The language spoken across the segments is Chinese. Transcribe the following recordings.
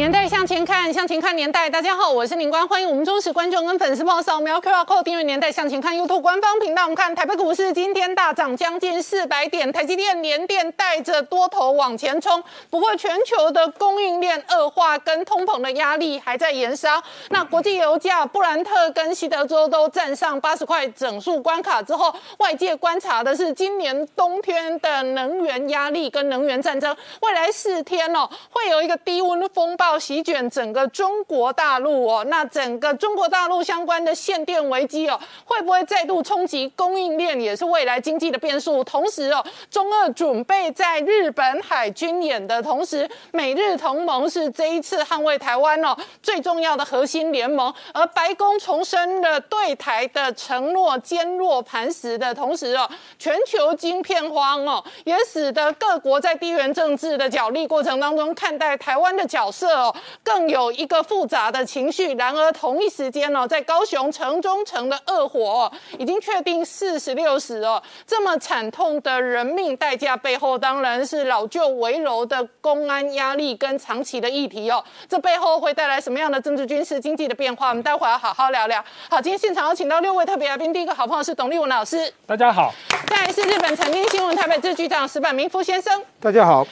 年代向前看，向前看年代。大家好，我是宁官，欢迎我们忠实观众跟粉丝朋友扫描 QR Code 订阅《年代向前看》YouTube 官方频道。我们看台北股市今天大涨将近四百点，台积电连电带着多头往前冲。不过全球的供应链恶化跟通膨的压力还在延烧。那国际油价布兰特跟西德州都站上八十块整数关卡之后，外界观察的是今年冬天的能源压力跟能源战争。未来四天哦，会有一个低温的风暴。席卷整个中国大陆哦，那整个中国大陆相关的限电危机哦，会不会再度冲击供应链，也是未来经济的变数。同时哦，中俄准备在日本海军演的同时，美日同盟是这一次捍卫台湾哦最重要的核心联盟。而白宫重申了对台的承诺坚若磐石的同时哦，全球晶片荒哦，也使得各国在地缘政治的角力过程当中，看待台湾的角色。更有一个复杂的情绪。然而同一时间呢，在高雄城中城的恶火已经确定四十六死哦，这么惨痛的人命代价背后，当然是老旧围楼的公安压力跟长期的议题哦。这背后会带来什么样的政治、军事、经济的变化？我们待会要好好聊聊。好，今天现场有请到六位特别来宾，第一个好朋友是董立文老师，大家好；再来是日本财经新闻台北支局长石板明夫先生，大家好；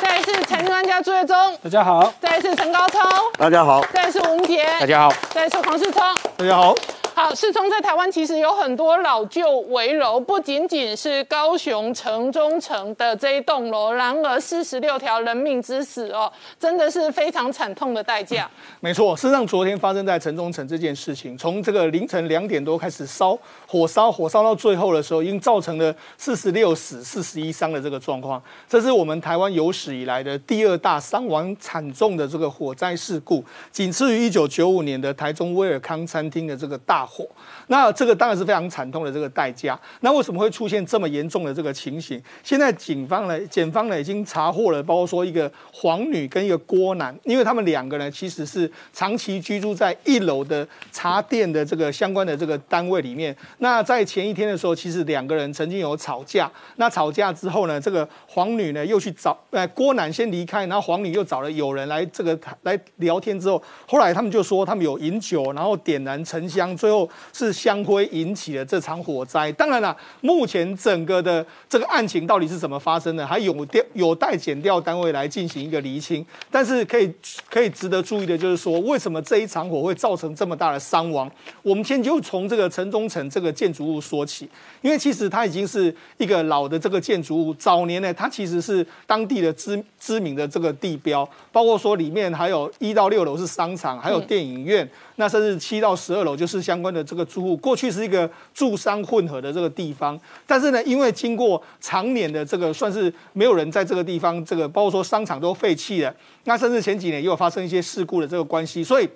再一次财经专家朱月忠，大家好；再一次陈高聪，大家好；再一次吴杰，大家好；再一次黄世聪，大家好。好，世聪在台湾其实有很多老旧围楼，不仅仅是高雄城中城的这一栋楼，然而四十六条人命之死哦，真的是非常惨痛的代价。没错，事实上昨天发生在城中城这件事情，从这个凌晨两点多开始烧火烧，火烧到最后的时候，已经造成了四十六死、四十一伤的这个状况。这是我们台湾有史以来的第二大伤亡惨重的这个火灾事故，仅次于一九九五年的台中威尔康餐厅的这个大。火，那这个当然是非常惨痛的这个代价。那为什么会出现这么严重的这个情形？现在警方呢，检方呢已经查获了，包括说一个黄女跟一个郭男，因为他们两个人其实是长期居住在一楼的茶店的这个相关的这个单位里面。那在前一天的时候，其实两个人曾经有吵架。那吵架之后呢，这个黄女呢又去找，呃，郭男先离开，然后黄女又找了有人来这个来聊天之后，后来他们就说他们有饮酒，然后点燃沉香，最后是香灰引起了这场火灾。当然了，目前整个的这个案情到底是怎么发生的，还有调有待检调单位来进行一个厘清。但是可以可以值得注意的就是说，为什么这一场火会造成这么大的伤亡？我们先就从这个城中城这个建筑物说起，因为其实它已经是一个老的这个建筑物，早年呢，它其实是当地的知知名的这个地标，包括说里面还有一到六楼是商场，还有电影院。那甚至七到十二楼就是相关的这个住户，过去是一个住商混合的这个地方，但是呢，因为经过常年的这个算是没有人在这个地方，这个包括说商场都废弃了，那甚至前几年也有发生一些事故的这个关系，所以。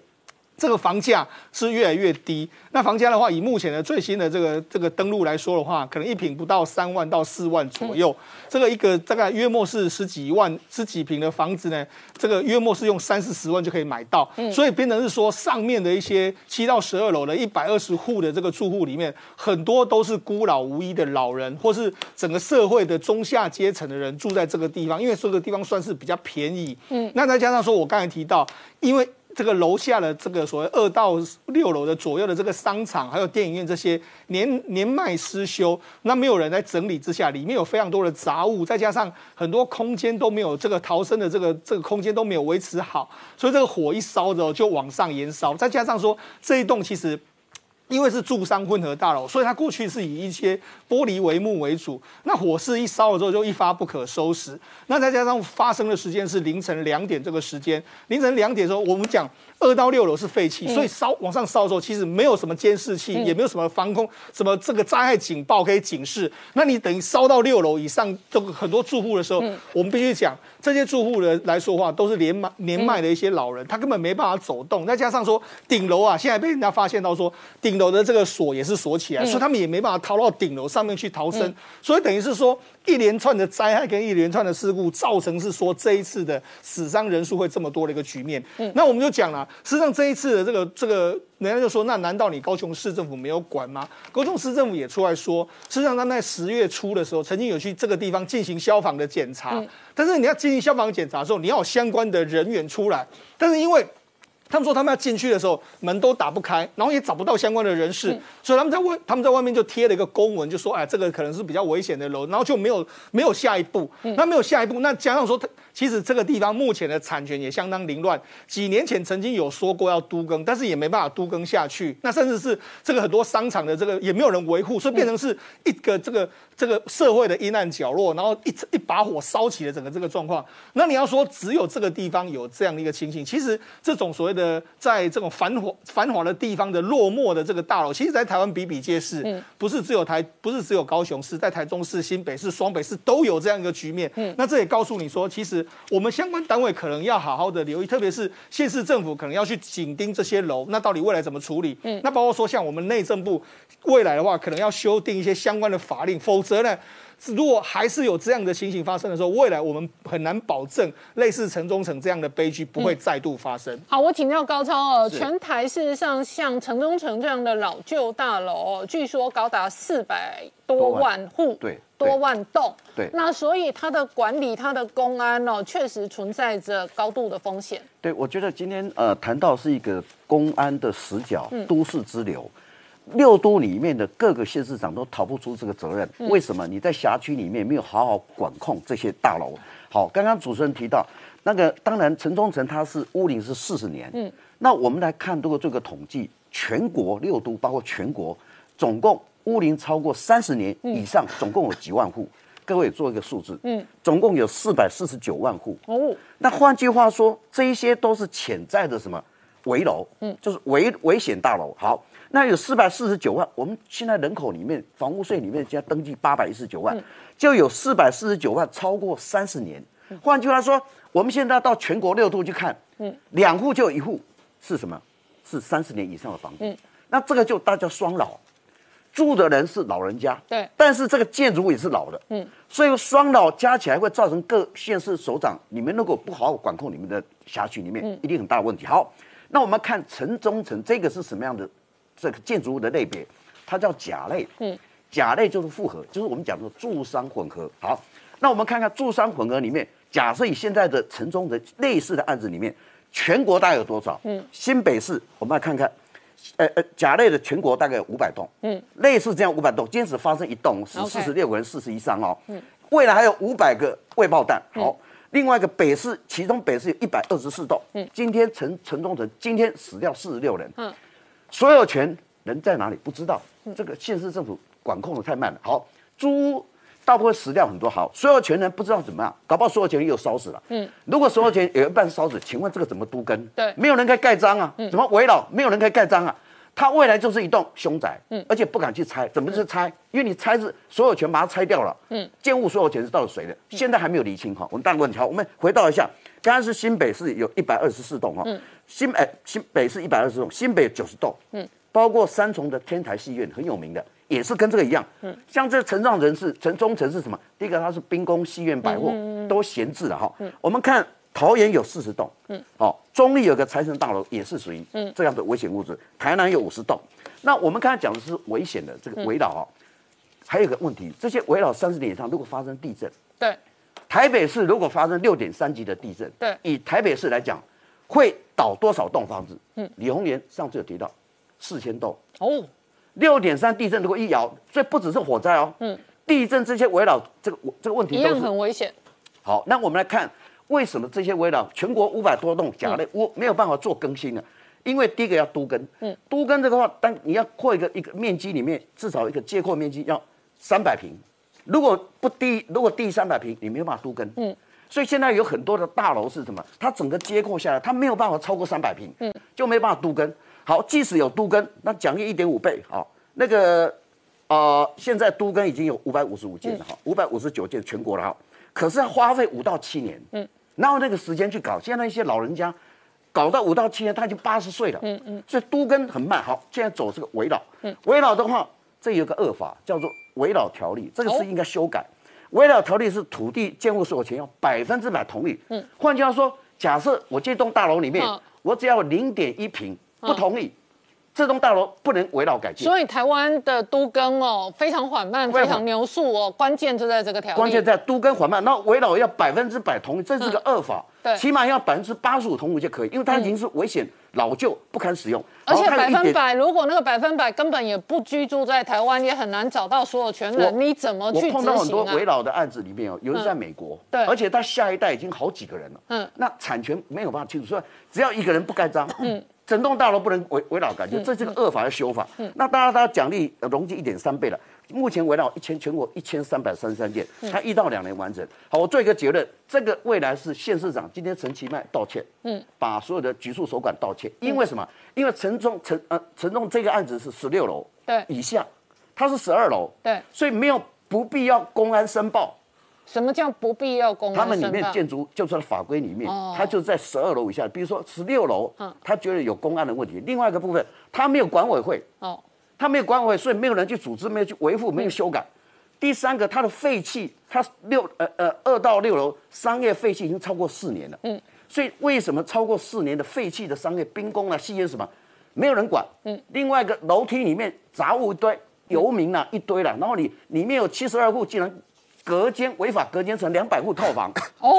这个房价是越来越低。那房价的话，以目前的最新的这个这个登录来说的话，可能一平不到三万到四万左右。这个一个大概约莫是十几万、十几平的房子呢，这个约莫是用三四十万就可以买到。所以变成是说，上面的一些七到十二楼的一百二十户的这个住户里面，很多都是孤老无依的老人，或是整个社会的中下阶层的人住在这个地方，因为这个地方算是比较便宜。嗯，那再加上说，我刚才提到，因为。这个楼下的这个所谓二到六楼的左右的这个商场，还有电影院这些年年迈失修，那没有人在整理之下，里面有非常多的杂物，再加上很多空间都没有这个逃生的这个这个空间都没有维持好，所以这个火一烧着就往上延烧，再加上说这一栋其实。因为是住商混合大楼，所以它过去是以一些玻璃帷幕为主。那火势一烧了之后，就一发不可收拾。那再加上发生的时间是凌晨两点这个时间，凌晨两点的时候，我们讲二到六楼是废弃，所以烧往上烧的时候，其实没有什么监视器，也没有什么防空，什么这个灾害警报可以警示。那你等于烧到六楼以上，这个很多住户的时候，我们必须讲这些住户的来说话，都是年迈年迈的一些老人，他根本没办法走动。再加上说顶楼啊，现在被人家发现到说顶。顶楼的这个锁也是锁起来，所以他们也没办法逃到顶楼上面去逃生，所以等于是说一连串的灾害跟一连串的事故，造成是说这一次的死伤人数会这么多的一个局面。那我们就讲了，实际上这一次的这个这个，人家就说，那难道你高雄市政府没有管吗？高雄市政府也出来说，实际上他在十月初的时候，曾经有去这个地方进行消防的检查，但是你要进行消防检查的时候，你要有相关的人员出来，但是因为他们说他们要进去的时候门都打不开，然后也找不到相关的人士，所以他们在外他们在外面就贴了一个公文，就说哎这个可能是比较危险的楼，然后就没有没有下一步，那没有下一步，那加上说他。其实这个地方目前的产权也相当凌乱。几年前曾经有说过要都更，但是也没办法都更下去。那甚至是这个很多商场的这个也没有人维护，所以变成是一个这个这个社会的阴暗角落，然后一一把火烧起了整个这个状况。那你要说只有这个地方有这样的一个情形，其实这种所谓的在这种繁华繁华的地方的落寞的这个大楼，其实在台湾比比皆是。嗯，不是只有台，不是只有高雄市，在台中市、新北市、双北市都有这样一个局面。嗯，那这也告诉你说，其实。我们相关单位可能要好好的留意，特别是县市政府可能要去紧盯这些楼，那到底未来怎么处理？嗯，那包括说像我们内政部未来的话，可能要修订一些相关的法令，否则呢，如果还是有这样的情形发生的时候，未来我们很难保证类似城中城这样的悲剧不会再度发生。好，我请教高超哦，全台事实上像城中城这样的老旧大楼，据说高达四百多万户。对。多万栋，对，那所以它的管理、它的公安哦，确实存在着高度的风险。对，我觉得今天呃谈到是一个公安的死角，都市之流，六都里面的各个县市长都逃不出这个责任。为什么？你在辖区里面没有好好管控这些大楼？好，刚刚主持人提到那个，当然城中城它是屋龄是四十年，嗯，那我们来看这个这个统计，全国六都包括全国总共。屋龄超过三十年以上，总共有几万户？各位做一个数字，嗯，总共有四百四十九万户。哦，那换句话说，这一些都是潜在的什么危楼？嗯，就是危危险大楼。好，那有四百四十九万，我们现在人口里面，房屋税里面加登记八百一十九万，就有四百四十九万超过三十年。换句话说，我们现在到全国六度去看，嗯，两户就有一户是什么？是三十年以上的房子。嗯，那这个就大家双老。住的人是老人家，对，但是这个建筑物也是老的，嗯，所以双老加起来会造成各县市首长，你们如果不好好管控你们的辖区里面，一定很大问题。好，那我们看城中城这个是什么样的这个建筑物的类别？它叫甲类，嗯，甲类就是复合，就是我们讲的住商混合。好，那我们看看住商混合里面，假设以现在的城中的类似的案子里面，全国大概有多少？嗯，新北市，我们来看看。呃呃，甲类的全国大概有五百栋，嗯，类似这样五百栋，今天只发生一栋，是四十六个人，四十一伤哦，嗯，未来还有五百个未爆弹，好，另外一个北市，其中北市有一百二十四栋，嗯，今天城城中城今天死掉四十六人，嗯，所有权人在哪里不知道，这个县市政府管控的太慢了，好，租大部分死掉很多，好，所有权人不知道怎么样，搞不好所有权又烧死了，嗯，如果所有权有一半烧死，请问这个怎么都跟？对，没有人可以盖章啊，怎么围绕？没有人可以盖章啊。它未来就是一栋凶宅，嗯，而且不敢去拆，怎么去拆？因为你拆是所有权把它拆掉了，嗯，建物所有权是到了谁的？现在还没有理清哈。我们大问题好，我们回到一下，刚刚是新北市有一百二十四栋哈，新北新北市一百二十栋，新北九十栋，嗯，包括三重的天台戏院很有名的，也是跟这个一样，嗯，像这城上人士城中城是什么？第一个它是兵工戏院百货都闲置了哈，嗯，我们看。桃园有四十栋，嗯，好，中立有个财神大楼也是属于这样的危险物质。台南有五十栋，那我们刚才讲的是危险的这个围绕啊，还有一个问题，这些围绕三十年以上，如果发生地震，对，台北市如果发生六点三级的地震，对，以台北市来讲，会倒多少栋房子？嗯，李红莲上次有提到四千栋。哦，六点三地震如果一摇，所以不只是火灾哦，嗯，地震这些围绕这个这个问题一样很危险。好，那我们来看。为什么这些围绕全国五百多栋甲类屋没有办法做更新呢？因为第一个要都根，嗯，都根这个话，当你要扩一个一个面积里面，至少一个接扩面积要三百平，如果不低，如果低三百平，你没有办法都跟，嗯，所以现在有很多的大楼是什么？它整个结构下来，它没有办法超过三百平，嗯，就没办法都跟。好，即使有都跟，那奖励一点五倍，好，那个呃，现在都跟已经有五百五十五件了，哈，五百五十九件全国了，哈，可是要花费五到七年，嗯。哪有那个时间去搞？现在一些老人家，搞到五到七年，他已经八十岁了。嗯嗯，所以都跟很慢。好，现在走这个围绕。嗯，围绕的话，这有个恶法叫做围绕条例，这个是应该修改。围绕条例是土地建物所有权要百分之百同意。嗯，换句话说，假设我这栋大楼里面，我只要零点一平不同意。这栋大楼不能围绕改建，所以台湾的都更哦非常缓慢，非常牛速哦，关键就在这个条关键在都更缓慢，那围绕要百分之百同意，这是个恶法，对，起码要百分之八十五同意就可以，因为它已经是危险、老旧、不堪使用。而且百分百，如果那个百分百根本也不居住在台湾，也很难找到所有权人，你怎么去我碰到很多围绕的案子里面哦，有人在美国，对，而且他下一代已经好几个人了，嗯，那产权没有办法清楚，所以只要一个人不盖章，嗯。整栋大楼不能围围绕感觉，这是个恶法的修法。嗯那当然，它奖励容积一点三倍了。目前围绕一千全国一千三百三十三件，它一到两年完成。好，我做一个结论，这个未来是县市长今天陈其迈道歉，嗯，把所有的局处所管道歉。因为什么？因为陈中陈呃陈中这个案子是十六楼对以下，他是十二楼对，所以没有不必要公安申报。什么叫不必要公安？他们里面建筑就是法规里面，他就在十二楼以下。比如说十六楼，他觉得有公安的问题。另外一个部分，他没有管委会，哦，他没有管委会，所以没有人去组织，没有去维护，没有修改。第三个，他的废气，他六呃呃二到六楼商业废气已经超过四年了，嗯，所以为什么超过四年的废弃的商业兵工啊、吸烟什么，没有人管，嗯。另外一个楼梯里面杂物一堆，游民啊一堆了，然后你里面有七十二户，竟然。隔间违法隔间成两百户套房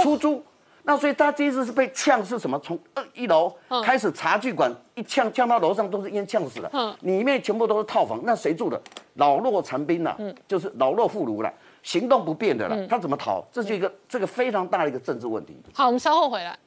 出租，那所以他这一次是被呛是什么？从二一楼开始茶具馆一呛呛到楼上都是烟呛死了，嗯，里面全部都是套房，那谁住的？老弱残兵呐，嗯，就是老弱妇孺了，行动不便的了，他怎么逃？这是一个这个非常大的一个政治问题。好，我们稍后回来。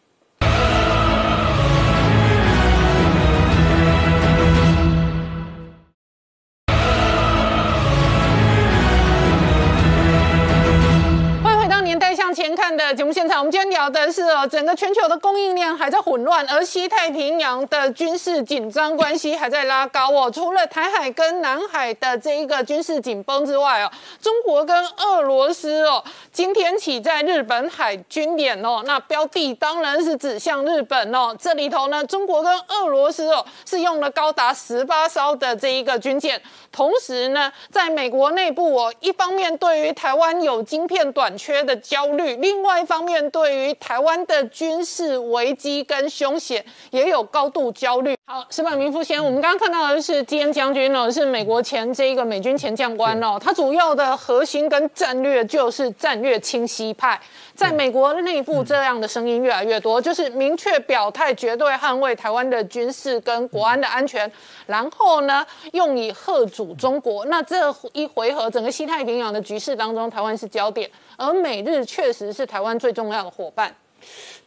前看的节目现场，我们今天聊的是哦，整个全球的供应链还在混乱，而西太平洋的军事紧张关系还在拉高哦。除了台海跟南海的这一个军事紧绷之外哦，中国跟俄罗斯哦，今天起在日本海军演哦，那标的当然是指向日本哦。这里头呢，中国跟俄罗斯哦是用了高达十八艘的这一个军舰，同时呢，在美国内部哦，一方面对于台湾有晶片短缺的焦虑。另外一方面，对于台湾的军事危机跟凶险也有高度焦虑。好，石板明夫先，我们刚刚看到的是基恩将军哦，是美国前这一个美军前将官哦，他主要的核心跟战略就是战略清晰派，在美国内部这样的声音越来越多，就是明确表态，绝对捍卫台湾的军事跟国安的安全，然后呢，用以贺阻中国。那这一回合，整个西太平洋的局势当中，台湾是焦点。而美日确实是台湾最重要的伙伴。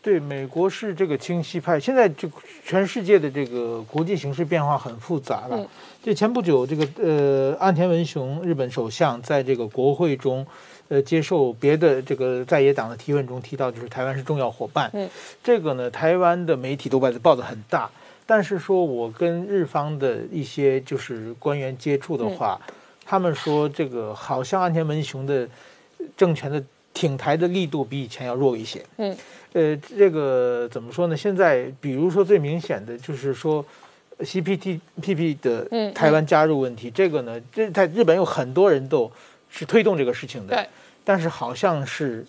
对，美国是这个清晰派。现在就全世界的这个国际形势变化很复杂了。就前不久，这个呃，岸田文雄日本首相在这个国会中，呃，接受别的这个在野党的提问中提到，就是台湾是重要伙伴。嗯，这个呢，台湾的媒体都把它报的很大。但是说我跟日方的一些就是官员接触的话，他们说这个好像安田文雄的。政权的挺台的力度比以前要弱一些。嗯，呃，这个怎么说呢？现在比如说最明显的就是说，CPTPP 的台湾加入问题，这个呢，这在日本有很多人都是推动这个事情的。对。但是好像是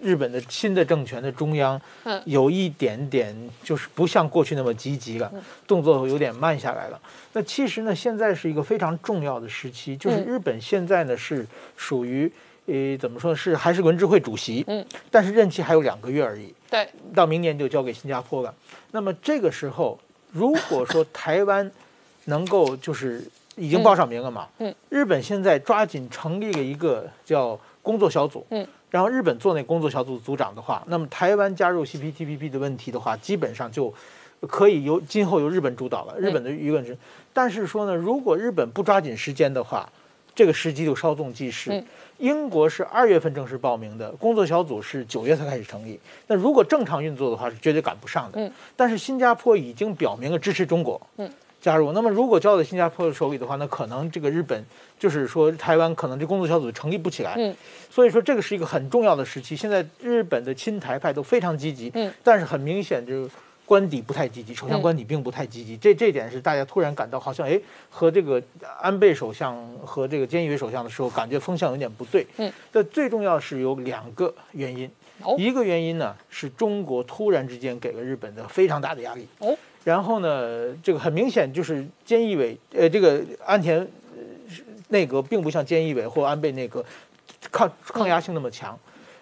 日本的新的政权的中央，有一点点就是不像过去那么积极了，动作有点慢下来了。那其实呢，现在是一个非常重要的时期，就是日本现在呢是属于。呃，怎么说是还是文治会主席？嗯，但是任期还有两个月而已。对，到明年就交给新加坡了。那么这个时候，如果说台湾能够就是已经报上名了嘛，嗯，日本现在抓紧成立了一个叫工作小组，嗯，然后日本做那工作小组组长的话，那么台湾加入 CPTPP 的问题的话，基本上就可以由今后由日本主导了。日本的舆论是，但是说呢，如果日本不抓紧时间的话，这个时机就稍纵即逝。英国是二月份正式报名的，工作小组是九月才开始成立。那如果正常运作的话，是绝对赶不上的。嗯。但是新加坡已经表明了支持中国，嗯，加入。那么如果交到新加坡的手里的话，那可能这个日本就是说台湾可能这工作小组成立不起来。嗯。所以说这个是一个很重要的时期。现在日本的亲台派都非常积极。嗯。但是很明显，就是官邸不太积极，首相官邸并不太积极，这这点是大家突然感到好像哎和这个安倍首相和这个菅义伟首相的时候感觉风向有点不对。嗯，这最重要是有两个原因，哦一个原因呢是中国突然之间给了日本的非常大的压力。哦，然后呢，这个很明显就是菅义伟呃这个安田呃内阁并不像菅义伟或安倍内阁抗抗压性那么强。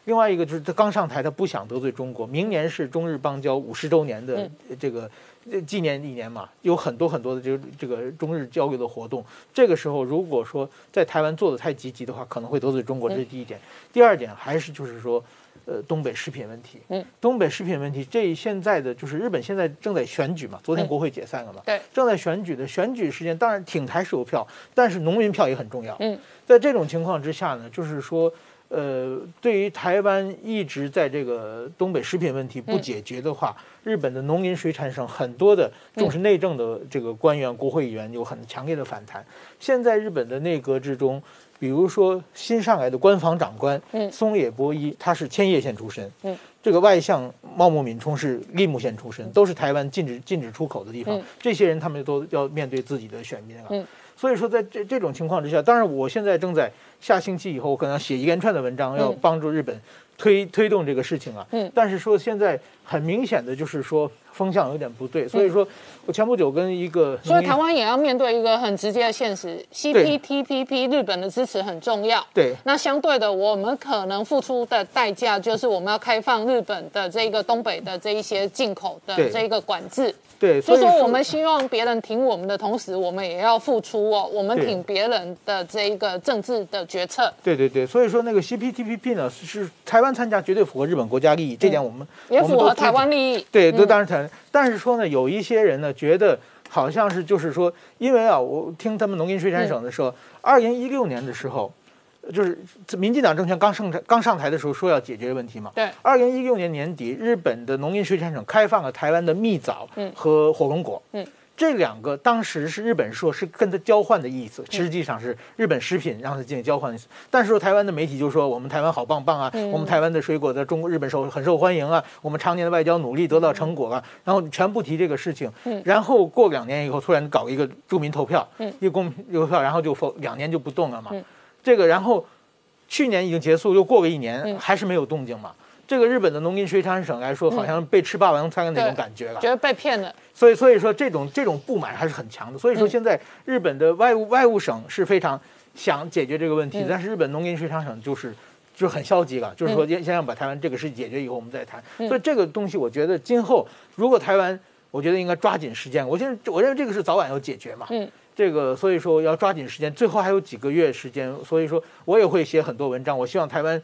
另外一个就是他刚上台，他不想得罪中国。明年是中日邦交五十周年的这个呃纪念一年嘛，有很多很多的这个这个中日交流的活动。这个时候如果说在台湾做的太积极的话，可能会得罪中国，这是第一点。第二点还是就是说，呃，东北食品问题。嗯，东北食品问题，这现在的就是日本现在正在选举嘛，昨天嗯国会解散了嘛。对，正在选举的选举时间，当然挺台是有票，但是农民票也很重要。嗯，在这种情况之下呢，就是说，呃，对于台湾一直在这个东北食品问题不解决的话，日本的农林水产省很多的重视内政的这个官员、国会议员有很强烈的反弹。现在日本的内阁之中，比如说新上来的官房长官，嗯。松野博一，他是千叶县出身，嗯，这个外相茂木敏充是立木县出身，都是台湾禁止禁止出口的地方。嗯。这些人他们都要面对自己的选民啊。嗯。所以说，在这这种情况之下，当然我现在正在下星期以后，我可能要写一连串的文章，要嗯帮助日本推推动这个事情啊。嗯但是说现在很明显的就是说风向有点不对，所以说我前不久跟一个嗯所以台湾也要面对一个很直接的现实，CPTPP 日本的支持很重要。对那相对的，我们可能付出的代价就是我们要开放日本的这个东北的这一些进口的这一个管制。对，所以说我们希望别人挺我们的同时，我们也要付出哦，我们对挺别人的这一个政治的决策，对对对，所以说那个 CPTPP 呢是是台湾参加绝对符合日本国家利益，这点我们嗯也符合台湾利益。对，都嗯当然谈。但是说呢，有一些人呢觉得好像是就是说，因为啊，我听他们农林水产省的时候，二零一六年的时候，就是民进党政权刚上台刚上台的时候说要解决问题嘛。对，二零一六年年底，日本的农林水产省开放了台湾的蜜枣嗯和火龙果。嗯。这两个当时是日本说是跟他交换的意思，实际上是日本食品让他进行交换的意思。但是说台湾的媒体就说我们台湾好棒棒啊，嗯我们台湾的水果在中国日本受很受欢迎啊，我们常年的外交努力得到成果了，然后全部提这个事情。嗯然后过两年以后，突然搞一个住民投票，嗯一个公民投票，然后就否两年就不动了嘛。嗯这个然后去年已经结束，又过个一年，嗯还是没有动静嘛。这个日本的农林水产省来说，好像被吃霸王餐的那种感觉了。觉得被骗了。所以所以说这种这种不满还是很强的。所以说嗯现在日本的外务外务省是非常想解决这个问题，嗯但是日本农林水产省就是。就是很消极了，就是说嗯先先要把台湾这个事解决以后，我们再谈。嗯所以这个东西，我觉得今后如果台湾，我觉得应该抓紧时间。我现在我认为这个是早晚要解决嘛。嗯，这个所以说要抓紧时间，最后还有几个月时间，所以说我也会写很多文章。我希望台湾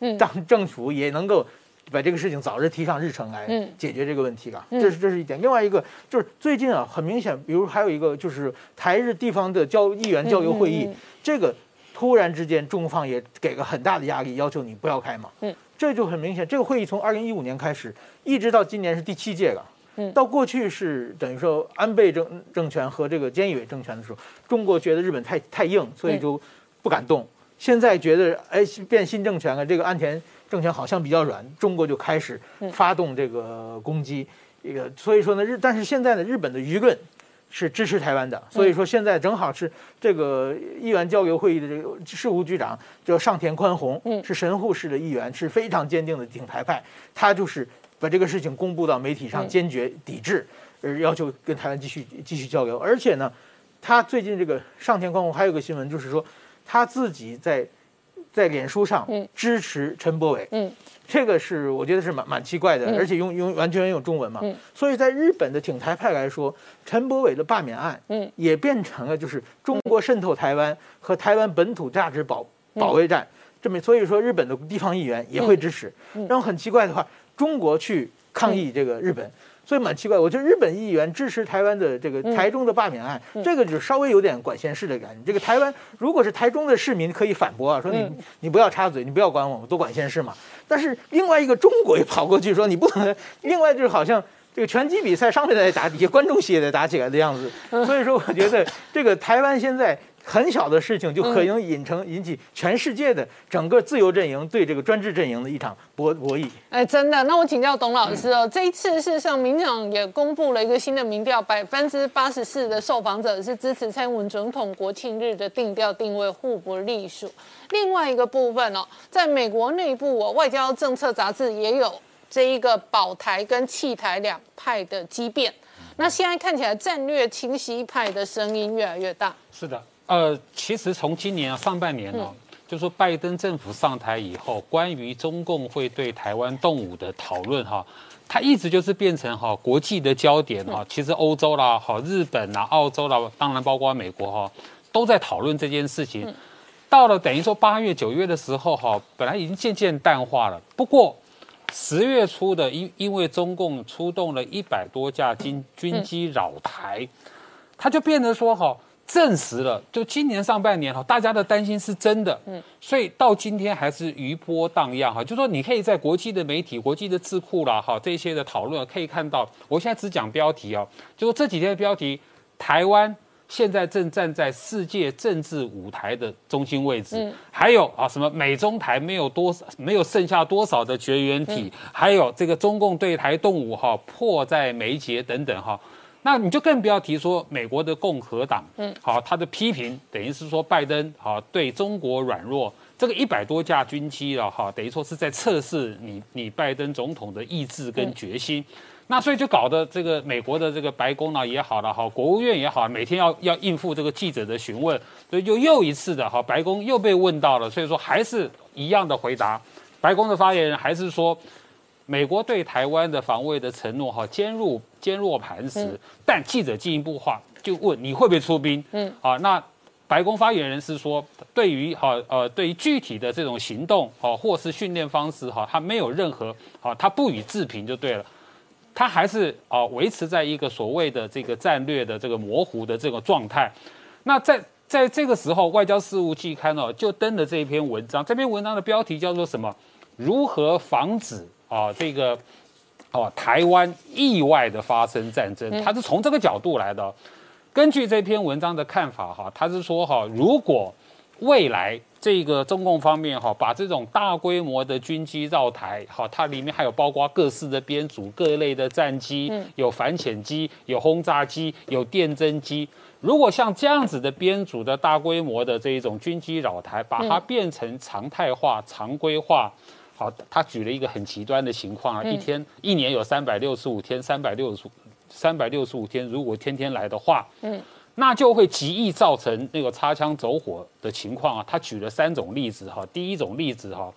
嗯，当政府也能够把这个事情早日提上日程来嗯解决这个问题了。嗯这是这是一点。另外一个就是最近啊，很明显，比如还有一个就是台日地方的交议员交流会议，这个突然之间中方也给个很大的压力，要求你不要开嘛。嗯，这就很明显，这个会议从二零一五年开始，一直到今年是第七届了。嗯。到过去是等于说安倍政政权和这个菅义伟政权的时候，中国觉得日本太太硬，所以就不敢动。现在觉得哎变新政权了，这个安田政权好像比较软，中国就开始发动这个攻击。这个所以说呢，日但是现在呢，日本的舆论是支持台湾的，所以说现在正好是这个议员交流会议的这个事务局长叫上田宽宏，嗯。是神户市的议员，是非常坚定的挺台派，他就是把这个事情公布到媒体上，嗯。坚决抵制，呃，要求跟台湾继续继续交流，而且呢，他最近这个上田光宏还有个新闻，就是说他自己在在脸书上嗯。支持陈柏伟，嗯。这个是我觉得是蛮蛮奇怪的，嗯。而且用用完全用中文嘛，嗯。所以在日本的挺台派来说，陈柏伟的罢免案，嗯。也变成了就是中国渗透台湾和台湾本土价值保嗯。保卫战，这么所以说日本的地方议员也会支持，嗯。然后很奇怪的话，中国去抗议这个日本。所以蛮奇怪，我觉得日本议员支持台湾的这个嗯台中的罢免案，这个就稍微有点管闲事的感觉。这个台湾如果是台中的市民可以反驳啊，说你、嗯你不要插嘴，你不要管我，我多管闲事嘛。但是另外一个中国也跑过去说你不能，另外就是好像这个拳击比赛上面在打，底下观众席也在打起来的样子。所以说，我觉得这个台湾现在很小的事情就可能引成引起全世界的整个自由阵营对这个专制阵营的一场博博弈。哎，真的，那我请教董老师哦，这一次事实上，民党也公布了一个新的民调，百分之八十四的受访者是支持蔡英文总统国庆日的定调定位互不隶属。另外一个部分哦，在美国内部哦，外交政策杂志也有这一个保台跟弃台两派的激辩。那现在看起来战略清晰派的声音越来越大。是的。呃，其实从今年上半年哦，就说拜登政府上台以后，关于中共会对台湾动武的讨论哈，它一直就是变成哈国际的焦点哈。其实欧洲啦、好日本啦、澳洲啦，当然包括美国哈，都在讨论这件事情。到了等于说八月九月的时候哈，本来已经渐渐淡化了。不过十月初的因因为中共出动了一百多架军军机扰台，它就变得说哈。证实了，就今年上半年哈，大家的担心是真的，嗯，所以到今天还是余波荡漾哈。就说你可以在国际的媒体、国际的智库啦，哈，这些的讨论可以看到，我现在只讲标题哦，就说这几天的标题，台湾现在正站在世界政治舞台的中心位置，嗯，还有啊什么美中台没有多少，没有剩下多少的绝缘体，还有这个中共对台动武哈，迫在眉睫等等哈。那你就更不要提说美国的共和党，嗯，好，他的批评等于是说拜登好对中国软弱，这个一百多架军机了哈，等于说是在测试你你拜登总统的意志跟决心，那所以就搞得这个美国的这个白宫呢也好了哈，国务院也好，每天要要应付这个记者的询问，所以就又一次的哈，白宫又被问到了，所以说还是一样的回答，白宫的发言人还是说。美国对台湾的防卫的承诺，哈，坚若坚若磐石。但记者进一步话就问你会不会出兵？嗯，啊，那白宫发言人是说，对于哈呃对于具体的这种行动，哈或是训练方式，哈，他没有任何，啊，他不予置评就对了。他还是啊维持在一个所谓的这个战略的这个模糊的这个状态。那在在这个时候，外交事务季刊哦就登了这一篇文章，这篇文章的标题叫做什么？如何防止？啊，这个哦，台湾意外的发生战争，他是从这个角度来的。根据这篇文章的看法，哈，他是说，哈，如果未来这个中共方面，哈，把这种大规模的军机绕台，哈，它里面还有包括各式的编组、各类的战机，有反潜机、有轰炸机、有电侦机。如果像这样子的编组的大规模的这一种军机绕台，把它变成常态化、常规化。好，他举了一个很极端的情况啊，一天一年有三百六十五天，三百六十五三百六十五天，如果天天来的话，嗯，那就会极易造成那个擦枪走火的情况啊。他举了三种例子哈，第一种例子哈，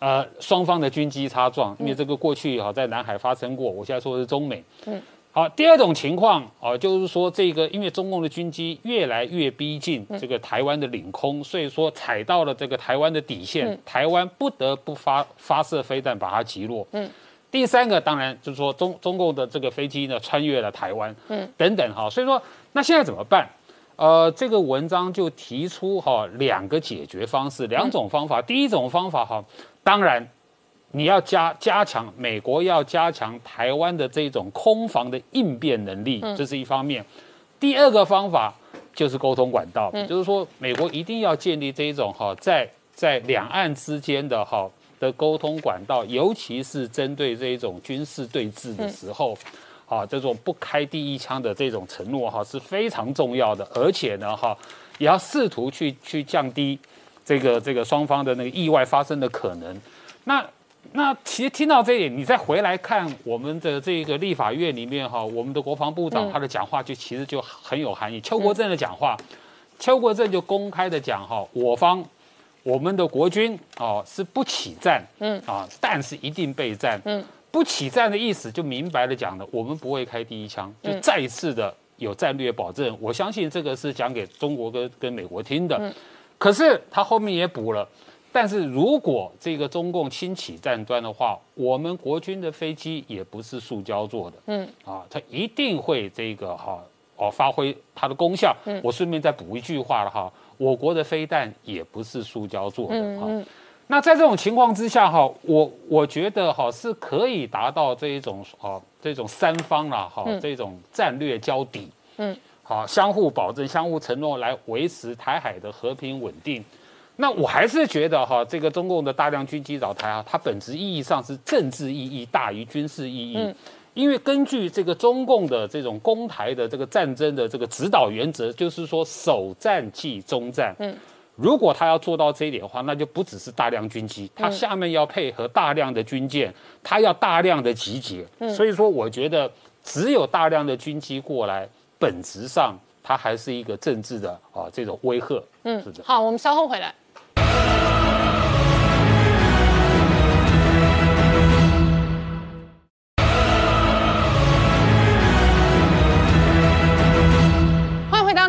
呃，双方的军机擦撞，因为这个过去哈在南海发生过，我现在说的是中美，嗯。好，第二种情况啊，就是说这个，因为中共的军机越来越逼近这个台湾的领空，所以说踩到了这个台湾的底线，台湾不得不发发射飞弹把它击落。嗯，第三个当然就是说中中共的这个飞机呢穿越了台湾，嗯，等等哈，所以说那现在怎么办？呃，这个文章就提出哈两个解决方式，两种方法。第一种方法哈，当然。你要加加强美国要加强台湾的这种空防的应变能力，这是一方面。第二个方法就是沟通管道，就是说美国一定要建立这种哈，在在两岸之间的哈的沟通管道，尤其是针对这种军事对峙的时候，啊，这种不开第一枪的这种承诺哈是非常重要的，而且呢哈也要试图去去降低这个这个双方的那个意外发生的可能。那那其实听到这里，你再回来看我们的这个立法院里面哈，我们的国防部长他的讲话就其实就很有含义。邱国正的讲话，邱国正就公开的讲哈，我方我们的国军哦是不起战，嗯啊，但是一定备战，嗯，不起战的意思就明白的讲了，我们不会开第一枪，就再一次的有战略保证。我相信这个是讲给中国跟跟美国听的，可是他后面也补了。但是如果这个中共轻启战端的话，我们国军的飞机也不是塑胶做的，嗯，啊，它一定会这个哈哦发挥它的功效。嗯，我顺便再补一句话了哈，我国的飞弹也不是塑胶做的哈。那在这种情况之下哈，我我觉得哈是可以达到这一种哦这种三方啦哈这种战略交底。嗯，好相互保证、相互承诺来维持台海的和平稳定。那我还是觉得哈，这个中共的大量军机扰台啊，它本质意义上是政治意义大于军事意义。嗯，因为根据这个中共的这种攻台的这个战争的这个指导原则，就是说首战即终战。嗯，如果他要做到这一点的话，那就不只是大量军机，他下面要配合大量的军舰，他要大量的集结。嗯，所以说我觉得只有大量的军机过来，本质上它还是一个政治的啊这种威吓。嗯，是的。好，我们稍后回来。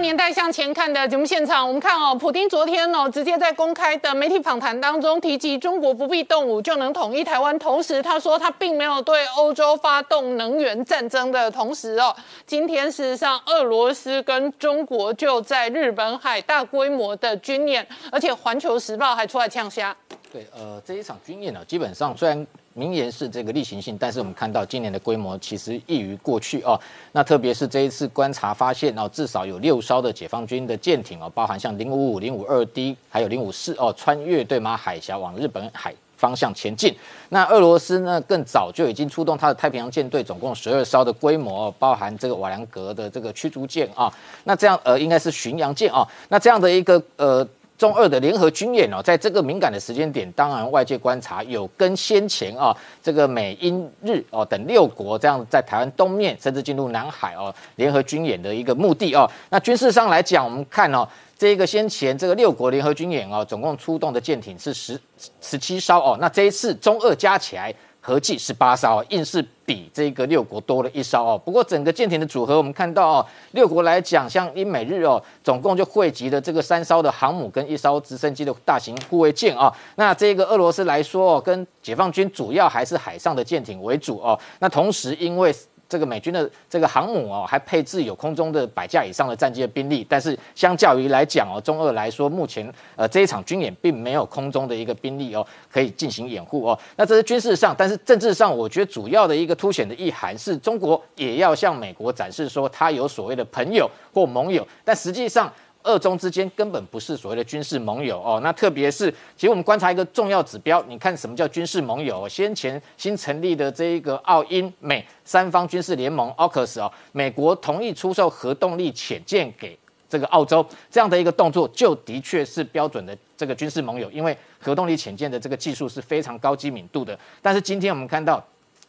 年代向前看的节目现场，我们看哦，普京昨天哦，直接在公开的媒体访谈当中提及中国不必动武就能统一台湾，同时他说他并没有对欧洲发动能源战争的同时哦，今天事实上俄罗斯跟中国就在日本海大规模的军演，而且环球时报还出来呛虾。对，呃，这一场军演呢，基本上虽然名言是这个例行性，但是我们看到今年的规模其实异于过去哦。那特别是这一次观察发现哦，至少有六艘的解放军的舰艇哦，包含像零五五、零五二 D，还有零五四哦，穿越对马海峡往日本海方向前进。那俄罗斯呢，更早就已经出动它的太平洋舰队，总共十二艘的规模，包含这个瓦良格的这个驱逐舰啊。那这样呃，应该是巡洋舰啊。那这样的一个呃。中二的联合军演哦，在这个敏感的时间点，当然外界观察有跟先前啊这个美英日哦等六国这样在台湾东面甚至进入南海哦联合军演的一个目的哦。那军事上来讲，我们看哦，这个先前这个六国联合军演哦，总共出动的舰艇是十十七艘哦。那这一次中二加起来。合计十八艘，硬是比这个六国多了一艘哦。不过整个舰艇的组合，我们看到哦，六国来讲，像英美日哦，总共就汇集了这个三艘的航母跟一艘直升机的大型护卫舰哦。那这个俄罗斯来说哦，跟解放军主要还是海上的舰艇为主哦。那同时因为这个美军的这个航母哦，还配置有空中的百架以上的战机的兵力，但是相较于来讲哦，中俄来说，目前呃这一场军演并没有空中的一个兵力哦，可以进行掩护哦。那这是军事上，但是政治上，我觉得主要的一个凸显的意涵是中国也要向美国展示说，他有所谓的朋友或盟友，但实际上。二中之间根本不是所谓的军事盟友哦，那特别是，其实我们观察一个重要指标，你看什么叫军事盟友？先前新成立的这一个澳英美三方军事联盟 AUKUS 哦，美国同意出售核动力潜舰给这个澳洲，这样的一个动作就的确是标准的这个军事盟友，因为核动力潜舰的这个技术是非常高机敏度的，但是今天我们看到。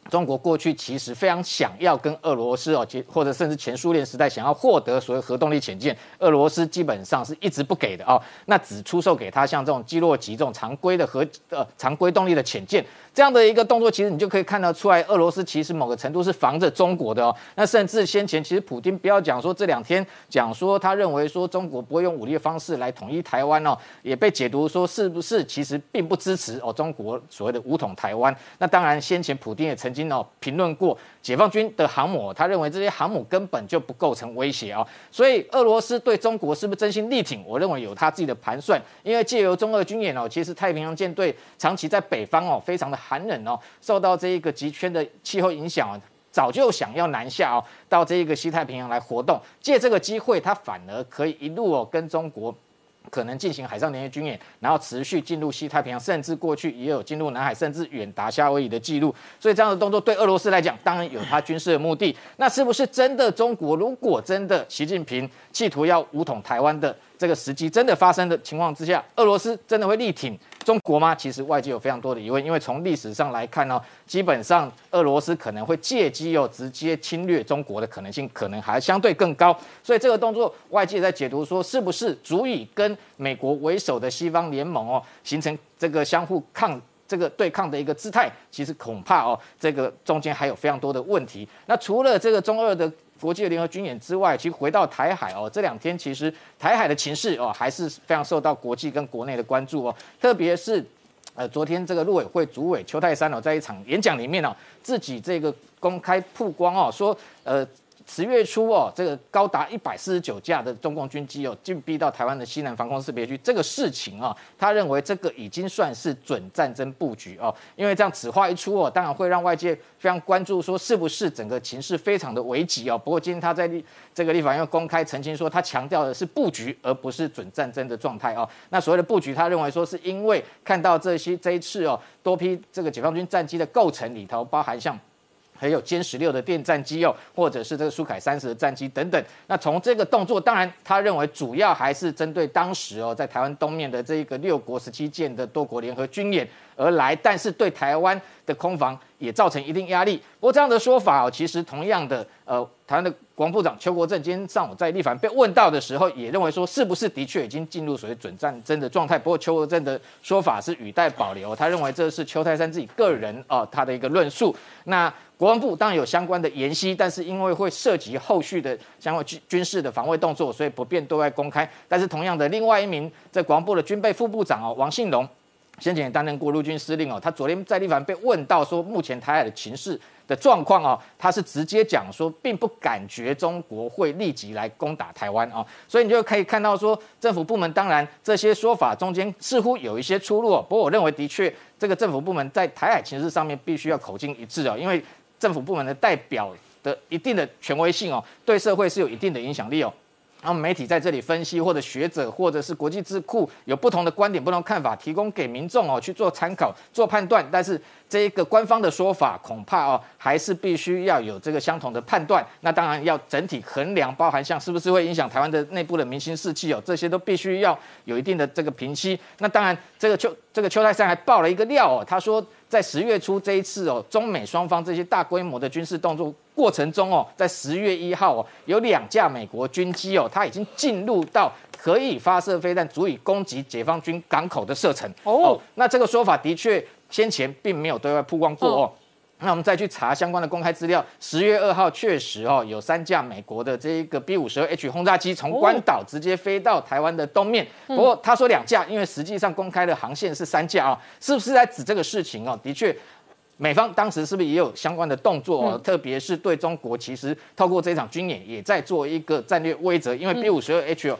中国过去其实非常想要跟俄罗斯哦，或者甚至前苏联时代想要获得所谓核动力潜舰，俄罗斯基本上是一直不给的哦，那只出售给他像这种基洛级这种常规的核呃常规动力的潜舰。这样的一个动作，其实你就可以看得出来，俄罗斯其实某个程度是防着中国的哦。那甚至先前，其实普京不要讲说这两天讲说他认为说中国不会用武力的方式来统一台湾哦，也被解读说是不是其实并不支持哦中国所谓的武统台湾。那当然，先前普京也曾经哦评论过解放军的航母，他认为这些航母根本就不构成威胁啊。所以俄罗斯对中国是不是真心力挺？我认为有他自己的盘算，因为借由中俄军演哦，其实太平洋舰队长期在北方哦，非常的。寒冷哦，受到这一个极圈的气候影响，早就想要南下哦，到这一个西太平洋来活动。借这个机会，他反而可以一路哦跟中国可能进行海上联合军演，然后持续进入西太平洋，甚至过去也有进入南海，甚至远达夏威夷的记录。所以这样的动作对俄罗斯来讲，当然有它军事的目的。那是不是真的？中国如果真的习近平企图要武统台湾的？这个时机真的发生的情况之下，俄罗斯真的会力挺中国吗？其实外界有非常多的疑问，因为从历史上来看呢，基本上俄罗斯可能会借机哦直接侵略中国的可能性可能还相对更高，所以这个动作外界在解读说，是不是足以跟美国为首的西方联盟哦形成这个相互抗这个对抗的一个姿态？其实恐怕哦这个中间还有非常多的问题。那除了这个中俄的。国际的联合军演之外，其实回到台海哦，这两天其实台海的情势哦，还是非常受到国际跟国内的关注哦。特别是，呃，昨天这个陆委会主委邱泰山哦，在一场演讲里面哦，自己这个公开曝光哦，说呃，十月初哦，这个高达一百四十九架的中共军机哦，进逼到台湾的西南防空识别区，这个事情啊，他认为这个已经算是准战争布局哦，因为这样此话一出哦，当然会让外界非常关注，说是不是整个情势非常的危急哦。不过今天他在立这个立法院公开澄清说，他强调的是布局，而不是准战争的状态哦。那所谓的布局，他认为说是因为看到这些这一次哦，多批这个解放军战机的构成里头，包含像。还有歼十六的电战机哦，或者是这个苏凯三十的战机等等。那从这个动作，当然他认为主要还是针对当时哦，在台湾东面的这一个六国十七舰的多国联合军演而来，但是对台湾的空防也造成一定压力。不过这样的说法哦，其实同样的，呃，台湾的国防部长邱国正今天上午在立法被问到的时候，也认为说是不是的确已经进入所谓准战争的状态。不过邱国正的说法是语带保留，他认为这是邱泰山自己个人哦他的一个论述。那国防部当然有相关的研析，但是因为会涉及后续的相关军军事的防卫动作，所以不便对外公开。但是同样的，另外一名在国防部的军备副部长哦，王信龙，先前担任过陆军司令哦，他昨天在立法被问到说，目前台海的情势的状况哦，他是直接讲说，并不感觉中国会立即来攻打台湾哦，所以你就可以看到说，政府部门当然这些说法中间似乎有一些出入，不过我认为的确这个政府部门在台海情势上面必须要口径一致哦，因为。政府部门的代表的一定的权威性哦，对社会是有一定的影响力哦。然后媒体在这里分析，或者学者，或者是国际智库有不同的观点、不同看法，提供给民众哦去做参考、做判断。但是这一个官方的说法，恐怕哦还是必须要有这个相同的判断。那当然要整体衡量，包含像是不是会影响台湾的内部的民心士气哦，这些都必须要有一定的这个评析。那当然，这个邱这个邱泰山还爆了一个料哦，他说。在十月初这一次哦，中美双方这些大规模的军事动作过程中哦，在十月一号哦，有两架美国军机哦，它已经进入到可以发射飞弹、足以攻击解放军港口的射程哦。那这个说法的确先前并没有对外曝光过哦。那我们再去查相关的公开资料，十月二号确实哦，有三架美国的这一个 B 五十二 H 轰炸机从关岛直接飞到台湾的东面。不过他说两架，因为实际上公开的航线是三架啊，是不是在指这个事情哦？的确，美方当时是不是也有相关的动作哦？特别是对中国，其实透过这场军演也在做一个战略威慑，因为 B 五十二 H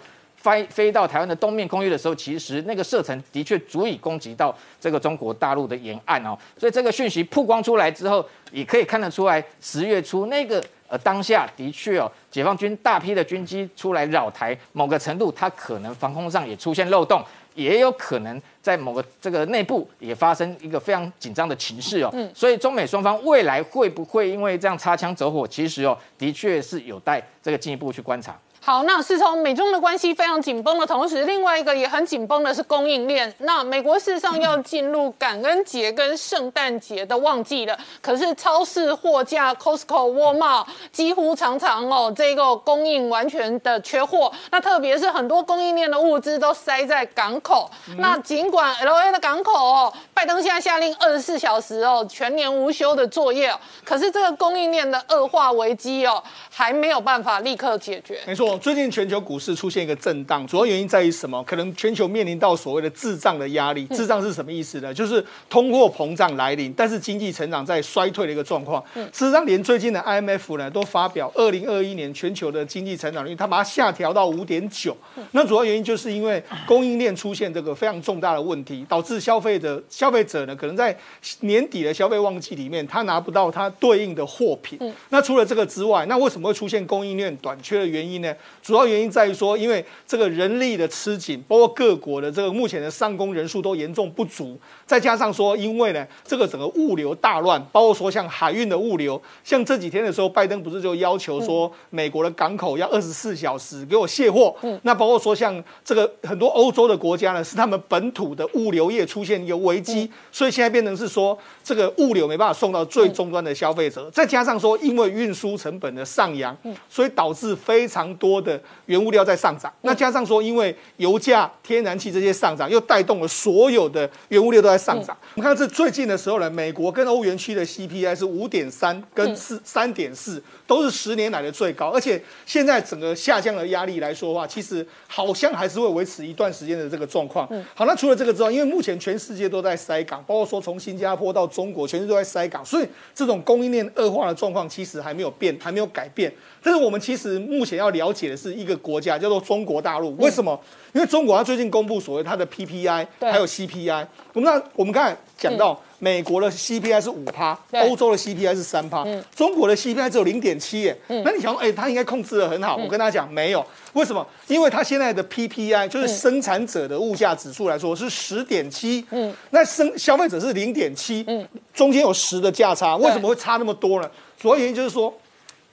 飞飞到台湾的东面空域的时候，其实那个射程的确足以攻击到这个中国大陆的沿岸哦。所以这个讯息曝光出来之后，也可以看得出来，十月初那个呃当下的确哦，解放军大批的军机出来扰台，某个程度它可能防空上也出现漏洞，也有可能在某个这个内部也发生一个非常紧张的情势哦。嗯。所以中美双方未来会不会因为这样擦枪走火，其实哦，的确是有待这个进一步去观察。好，那是从美中的关系非常紧绷的同时，另外一个也很紧绷的是供应链。那美国事实上要进入感恩节跟圣诞节的旺季了，可是超市货架 Costco、沃尔玛几乎常常哦，这个供应完全的缺货。那特别是很多供应链的物资都塞在港口。那尽管 LA 的港口哦，拜登现在下令二十四小时哦，全年无休的作业，可是这个供应链的恶化危机哦，还没有办法立刻解决。没错。最近全球股市出现一个震荡，主要原因在于什么？可能全球面临到所谓的滞胀的压力。滞胀是什么意思呢？就是通货膨胀来临，但是经济成长在衰退的一个状况。事实上，连最近的 IMF 呢都发表二零二一年全球的经济成长率，它把它下调到五点九。那主要原因就是因为供应链出现这个非常重大的问题，导致消费者消费者呢可能在年底的消费旺季里面，他拿不到他对应的货品。那除了这个之外，那为什么会出现供应链短缺的原因呢？主要原因在于说，因为这个人力的吃紧，包括各国的这个目前的上工人数都严重不足，再加上说，因为呢，这个整个物流大乱，包括说像海运的物流，像这几天的时候，拜登不是就要求说，美国的港口要二十四小时给我卸货。嗯。那包括说像这个很多欧洲的国家呢，是他们本土的物流业出现一个危机，所以现在变成是说，这个物流没办法送到最终端的消费者，再加上说，因为运输成本的上扬，所以导致非常多。多的原物料在上涨，那加上说因为油价、天然气这些上涨，又带动了所有的原物料都在上涨。我们看到这最近的时候呢，美国跟欧元区的 CPI 是五点三跟四三点四，都是十年来的最高，而且现在整个下降的压力来说的话，其实好像还是会维持一段时间的这个状况。好，那除了这个之外，因为目前全世界都在塞港，包括说从新加坡到中国，全世界都在塞港，所以这种供应链恶化的状况其实还没有变，还没有改变。但是我们其实目前要了解的是一个国家叫做中国大陆，为什么？因为中国它最近公布所谓它的 PPI 对。还有 CPI，我们那我们刚才讲到美国的 CPI 是五趴，对。欧洲的 CPI 是三趴，中国的 CPI 只有零点七耶。那你想说，哎，它应该控制的很好？我跟大家讲，没有，为什么？因为它现在的 PPI 就是生产者的物价指数来说是十点七，嗯，那生消费者是零点七，嗯，中间有十的价差，为什么会差那么多呢？主要原因就是说。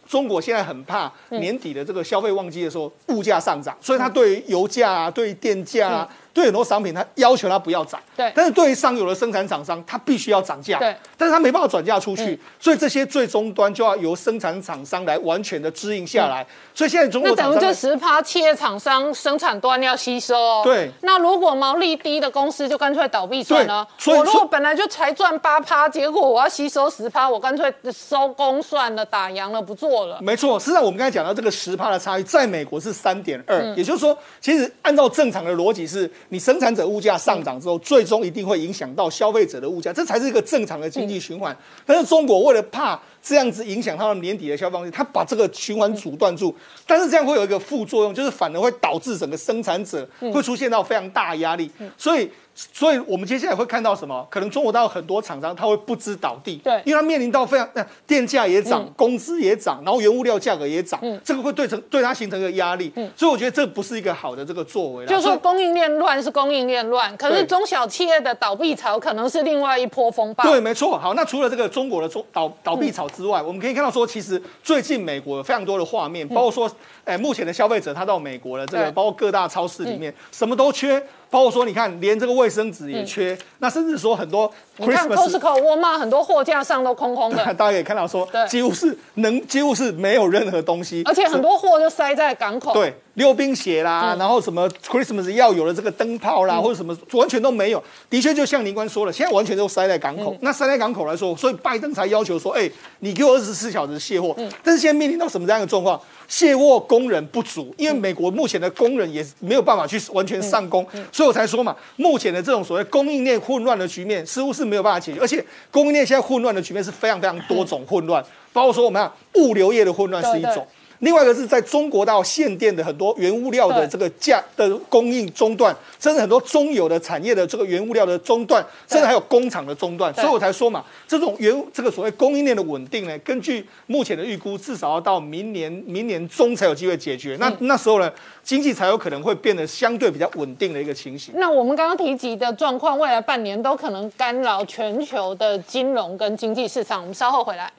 中国现在很怕年底的这个消费旺季的时候物价上涨，所以它对于油价啊、对于电价啊、对很多商品，它要求它不要涨。对但是对于上游的生产厂商，它必须要涨价。对。但是它没办法转嫁出去，所以这些最终端就要由生产厂商来完全的支应下来。所以现在中那等于这十趴企业厂商生产端要吸收哦。对那如果毛利低的公司就干脆倒闭算了。对所以我如果本来就才赚八趴，结果我要吸收十趴，我干脆收工算了，打烊了，不做了。没错，实际上我们刚才讲到这个十趴的差异，在美国是三点二，嗯也就是说，其实按照正常的逻辑是，你生产者物价上涨之后，最终一定会影响到消费者的物价，这才是一个正常的经济循环。但是中国为了怕这样子影响他们年底的消费他把这个循环阻断住，但是这样会有一个副作用，就是反而会导致整个生产者会出现到非常大的压力，所以。所以，我们接下来会看到什么？可能中国大陆很多厂商他会不知倒地，对因为他面临到非常，呃、电价也涨，工资也涨，然后原物料价格也涨，嗯这个会对成对它形成一个压力。嗯所以我觉得这不是一个好的这个作为啦。就说所以供应链乱是供应链乱，可是中小企业的倒闭潮可能是另外一波风暴。对，没错。好，那除了这个中国的中倒倒闭潮之外，我们可以看到说，其实最近美国有非常多的画面，包括说，哎，目前的消费者他到美国了，这个包括各大超市里面什么都缺，包括说你看连这个卫生纸也缺，那甚至说很多你看 Christmas。Costco、沃尔玛很多货架上都空空的，大家可以看到说对，几乎是能几乎是没有任何东西，而且很多货就塞在港口。对，溜冰鞋啦，然后什么 Christmas 要有的这个灯泡啦，或者什么完全都没有。的确，就像林官说了，现在完全都塞在港口。那塞在港口来说，所以拜登才要求说，哎，你给我二十四小时卸货。但是现在面临到什么这样的状况？卸货工人不足，因为美国目前的工人也没有办法去完全上工，所以我才说嘛，目前的这种所谓供应链混乱的局面，似乎是没有办法解决，而且供应链现在混乱的局面是非常非常多种混乱，包括说我们看物流业的混乱是一种。另外一个是在中国到限电的很多原物料的对这个价的供应中断，甚至很多中游的产业的这个原物料的中断，甚至还有工厂的中断，所以我才说嘛，这种原这个所谓供应链的稳定呢，根据目前的预估，至少要到明年明年中才有机会解决。那那时候呢，经济才有可能会变得相对比较稳定的一个情形。那我们刚刚提及的状况，未来半年都可能干扰全球的金融跟经济市场。我们稍后回来。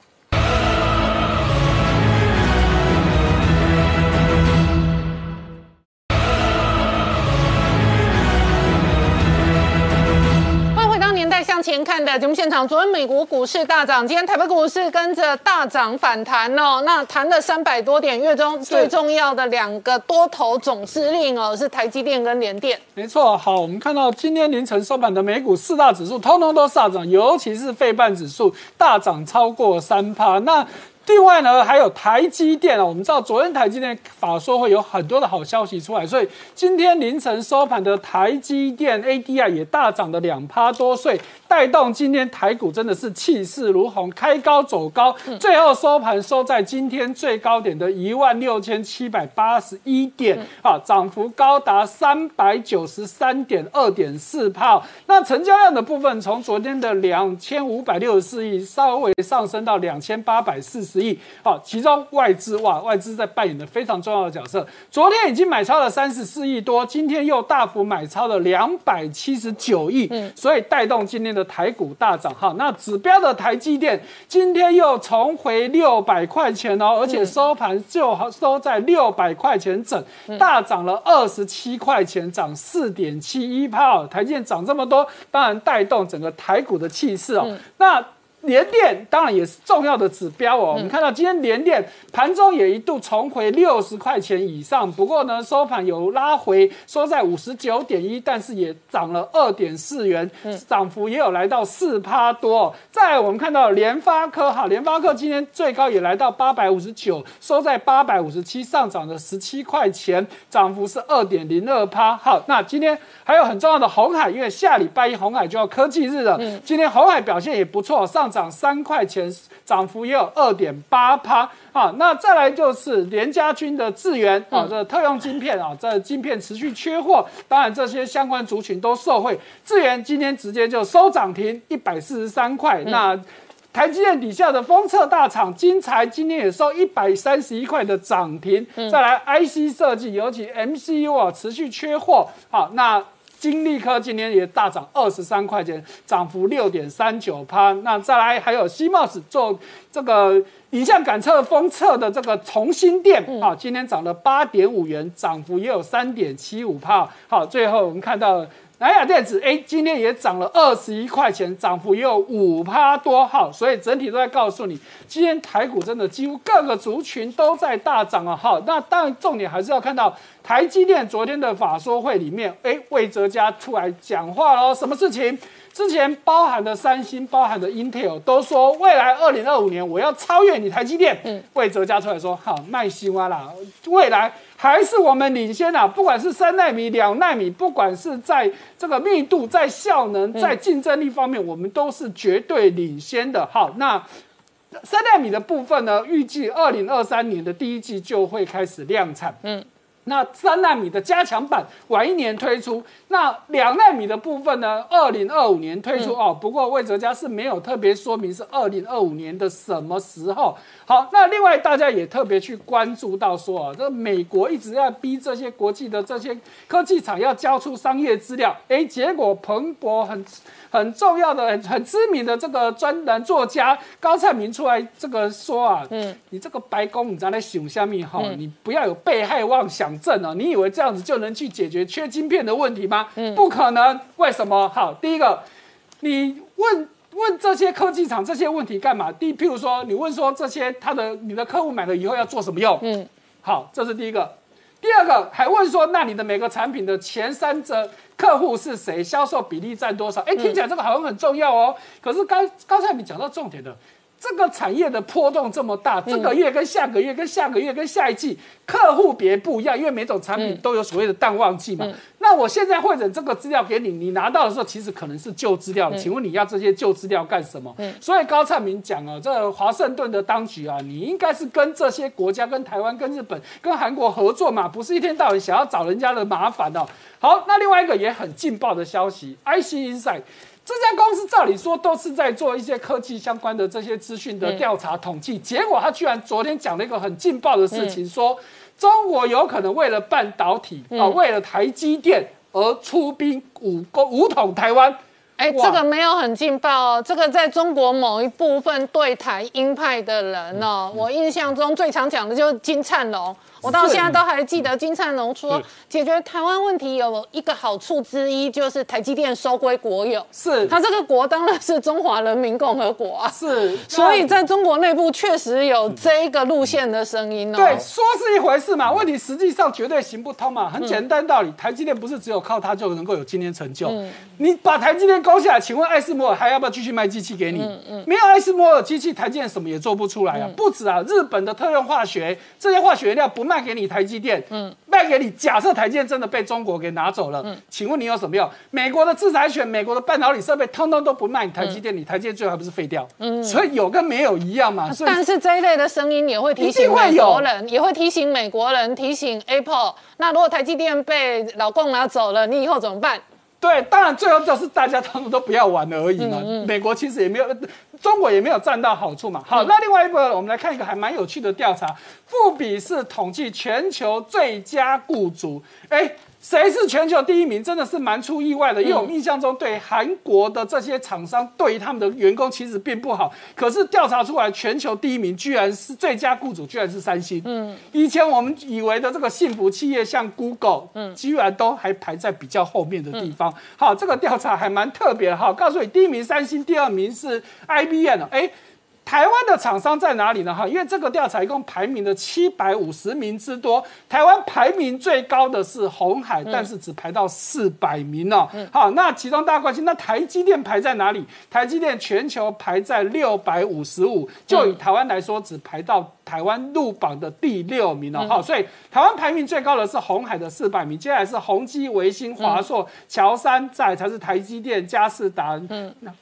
欢迎回到《年代向前看》的节目现场。昨天美国股市大涨，今天台北股市跟着大涨反弹哦。那弹了三百多点，月中最重要的两个多头总司令哦，是台积电跟联电。没错，好，我们看到今天凌晨收盘的美股四大指数通通都上涨，尤其是费半指数大涨超过三趴。那另外呢，还有台积电啊，我们知道昨天台积电法说会有很多的好消息出来，所以今天凌晨收盘的台积电 ADR 也大涨了两趴多，所以带动今天台股真的是气势如虹，开高走高，最后收盘收在今天最高点的一万六千七百八十一点，啊，涨幅高达三百九十三点二点四帕。那成交量的部分，从昨天的两千五百六十四亿稍微上升到两千八百四十亿，好，其中外资哇，外资在扮演的非常重要的角色。昨天已经买超了三十四亿多，今天又大幅买超了两百七十九亿，所以带动今天的台股大涨哈。那指标的台积电今天又重回六百块钱哦，而且收盘就收在六百块钱整，大涨了二十七块钱，涨四点七一帕。台积电涨这么多，当然带动整个台股的气势哦。那联电当然也是重要的指标哦。我们看到今天联电盘中也一度重回六十块钱以上，不过呢收盘有拉回，收在五十九点一，但是也涨了二点四元，涨幅也有来到四趴多。再来我们看到联发科哈，联发科今天最高也来到八百五十九，收在八百五十七，上涨了十七块钱，涨幅是二点零二趴。好，那今天还有很重要的红海，因为下礼拜一红海就要科技日了，今天红海表现也不错，上涨三块钱，涨幅也有二点八趴。好，那再来就是联家军的智源啊，这特用晶片啊，这晶片持续缺货，当然这些相关族群都受惠。智源今天直接就收涨停一百四十三块，那台积电底下的封测大厂金材今天也收一百三十一块的涨停。再来 IC 设计，尤其 MCU 啊持续缺货。好，那金利科今天也大涨二十三块钱，涨幅六点三九趴。那再来还有西茂斯做这个影像感测封测的这个重新店啊，今天涨了八点五元，涨幅也有三点七五帕。好，最后我们看到南亚电子，哎，今天也涨了二十一块钱，涨幅也有五趴多。好，所以整体都在告诉你，今天台股真的几乎各个族群都在大涨啊。好，那当然重点还是要看到台积电昨天的法说会里面，哎，魏哲家出来讲话喽，什么事情？之前包含的三星、包含的 Intel 都说，未来二零二五年我要超越你台积电。嗯，魏哲家出来说，好，耐心啊啦，未来还是我们领先啊，不管是三纳米、两纳米，不管是在这个密度、在效能、在竞争力方面，我们都是绝对领先的。好，那三纳米的部分呢，预计二零二三年的第一季就会开始量产。嗯。那三纳米的加强版晚一年推出，那两纳米的部分呢？二零二五年推出哦。不过魏哲家是没有特别说明是二零二五年的什么时候。好，那另外大家也特别去关注到说啊，这美国一直在逼这些国际的这些科技厂要交出商业资料，哎，结果彭博很很重要的、很很知名的这个专栏作家高灿明出来这个说啊，嗯，你这个白宫你在那想下面哈，你不要有被害妄想症啊，你以为这样子就能去解决缺晶片的问题吗？嗯，不可能。为什么？好，第一个，你问。问这些科技厂这些问题干嘛？第，譬如说，你问说这些他的你的客户买了以后要做什么用？嗯，好，这是第一个。第二个还问说，那你的每个产品的前三者客户是谁？销售比例占多少？哎，听起来这个好像很重要哦。可是刚刚才你讲到重点的。这个产业的波动这么大，这个月跟下个月跟下个月跟下一季客户别不一样，因为每种产品都有所谓的淡旺季嘛。那我现在会诊这个资料给你，你拿到的时候其实可能是旧资料，请问你要这些旧资料干什么？所以高灿明讲哦，这华盛顿的当局啊，你应该是跟这些国家、跟台湾、跟日本、跟韩国合作嘛，不是一天到晚想要找人家的麻烦哦。好，那另外一个也很劲爆的消息，IC Insight。这家公司照理说都是在做一些科技相关的这些资讯的调查统计，结果他居然昨天讲了一个很劲爆的事情，说中国有可能为了半导体啊，为了台积电而出兵武攻武统台湾。哎，这个没有很劲爆哦，这个在中国某一部分对台鹰派的人哦，我印象中最常讲的就是金灿龙。我到现在都还记得金灿荣说，解决台湾问题有一个好处之一，就是台积电收归国有。是，他这个国当然是中华人民共和国啊。是，所以在中国内部确实有这个路线的声音哦。对，说是一回事嘛，问题实际上绝对行不通嘛。很简单道理，台积电不是只有靠它就能够有今天成就。你把台积电勾下来，请问艾斯摩尔还要不要继续卖机器给你？嗯嗯。没有艾斯摩尔机器，台积电什么也做不出来啊。不止啊，日本的特用化学这些化学原料不卖。卖给你台积电，嗯，卖给你。假设台积电真的被中国给拿走了，嗯，请问你有什么用？美国的制裁权，美国的半导体设备，通通都不卖台积电，你台积电最后还不是废掉？嗯，所以有跟没有一样嘛。但是这一类的声音也会提醒美国人，也会提醒美国人，提醒 Apple。那如果台积电被老共拿走了，你以后怎么办？对，当然最后就是大家他们都不要玩了而已嘛。美国其实也没有，中国也没有占到好处嘛。好，那另外一个，我们来看一个还蛮有趣的调查，富比是统计全球最佳雇主，哎。谁是全球第一名，真的是蛮出意外的。因为我们印象中，对韩国的这些厂商，对于他们的员工其实并不好。可是调查出来，全球第一名居然是最佳雇主，居然是三星。嗯，以前我们以为的这个幸福企业，像 Google，嗯，居然都还排在比较后面的地方。好，这个调查还蛮特别的。好，告诉你，第一名三星，第二名是 IBM。哎。台湾的厂商在哪里呢？哈，因为这个调查一共排名了七百五十名之多，台湾排名最高的是红海，但是只排到四百名哦。好，那其中大家关心，那台积电排在哪里？台积电全球排在六百五十五，就以台湾来说，只排到。台湾入榜的第六名哦，好，所以台湾排名最高的是红海的四百名，接下来是宏基、维新、华硕、乔山，再才是台积电、嘉士达、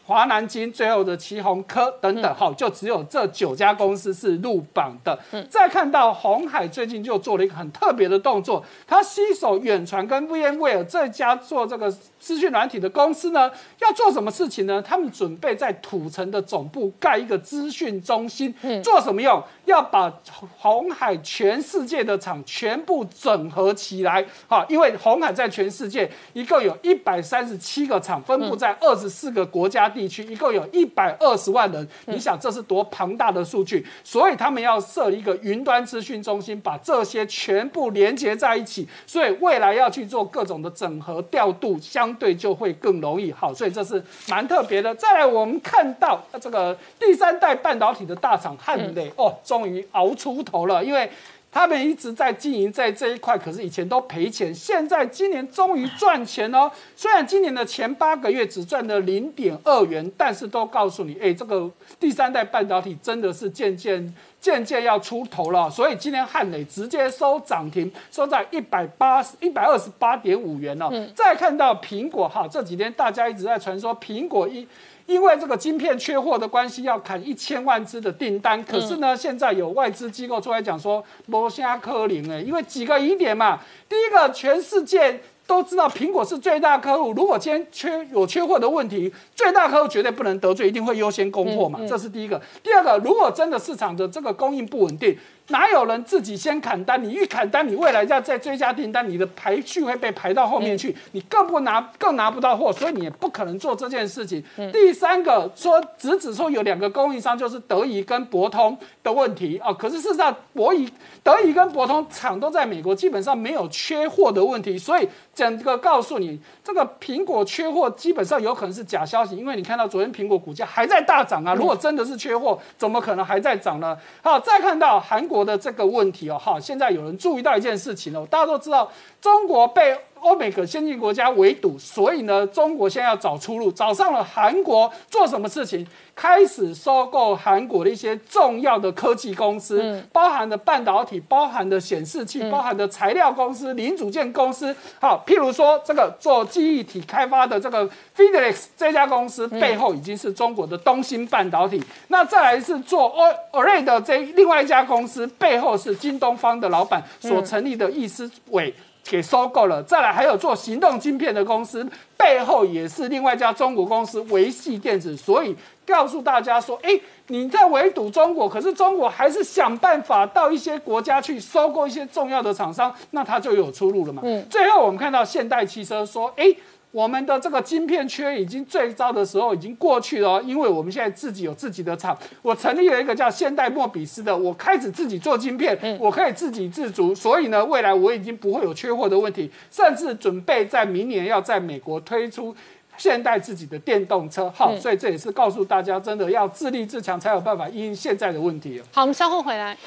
华南金，最后的旗宏科等等，好，就只有这九家公司是入榜的。嗯再看到红海最近就做了一个很特别的动作，他携手远传跟 VMware 这家做这个资讯软体的公司呢，要做什么事情呢？他们准备在土城的总部盖一个资讯中心，做什么用？要把红海全世界的厂全部整合起来，哈，因为红海在全世界一共有一百三十七个厂，分布在二十四个国家地区，一共有一百二十万人。你想这是多庞大的数据？所以他们要设一个云端资讯中心，把这些全部连接在一起。所以未来要去做各种的整合调度，相对就会更容易。好，所以这是蛮特别的。再来，我们看到这个第三代半导体的大厂汉磊，哦。终于熬出头了，因为他们一直在经营在这一块，可是以前都赔钱，现在今年终于赚钱哦。虽然今年的前八个月只赚了零点二元，但是都告诉你，哎，这个第三代半导体真的是渐渐渐渐要出头了。所以今天汉磊直接收涨停，收在一百八十一百二十八点五元哦。再看到苹果哈，这几天大家一直在传说苹果一。因为这个晶片缺货的关系，要砍一千万只的订单。可是呢，现在有外资机构出来讲说，摩虾科林哎，因为几个疑点嘛。第一个，全世界。都知道苹果是最大客户，如果今天缺有缺货的问题，最大客户绝对不能得罪，一定会优先供货嘛，这是第一个。第二个，如果真的市场的这个供应不稳定，哪有人自己先砍单？你一砍单，你未来要再追加订单，你的排序会被排到后面去，你更不拿更拿不到货，所以你也不可能做这件事情。第三个说，只只说有两个供应商，就是德仪跟博通的问题啊。可是事实上，博仪、德仪跟博通厂都在美国，基本上没有缺货的问题，所以。整个告诉你，这个苹果缺货基本上有可能是假消息，因为你看到昨天苹果股价还在大涨啊。如果真的是缺货，怎么可能还在涨呢？好，再看到韩国国的这个问题哦，哈，现在有人注意到一件事情哦，大家都知道中国被。欧美个先进国家围堵，所以呢，中国现在要找出路，找上了韩国做什么事情？开始收购韩国的一些重要的科技公司，包含的半导体、包含的显示器、包含的材料公司、零组件公司。好，譬如说这个做记忆体开发的这个 Fidelix 这家公司背后已经是中国的东芯半导体。那再来是做 O Array 的这另外一家公司背后是京东方的老板所成立的易思伟。给收购了，再来还有做行动晶片的公司，背后也是另外一家中国公司维系电子，所以告诉大家说，哎，你在围堵中国，可是中国还是想办法到一些国家去收购一些重要的厂商，那它就有出路了嘛。嗯，最后我们看到现代汽车说，哎。我们的这个晶片缺已经最糟的时候已经过去了，因为我们现在自己有自己的厂，我成立了一个叫现代莫比斯的，我开始自己做晶片，我可以自给自足，所以呢，未来我已经不会有缺货的问题，甚至准备在明年要在美国推出现代自己的电动车。好，所以这也是告诉大家，真的要自立自强才有办法应现在的问题。好，我们稍后回来。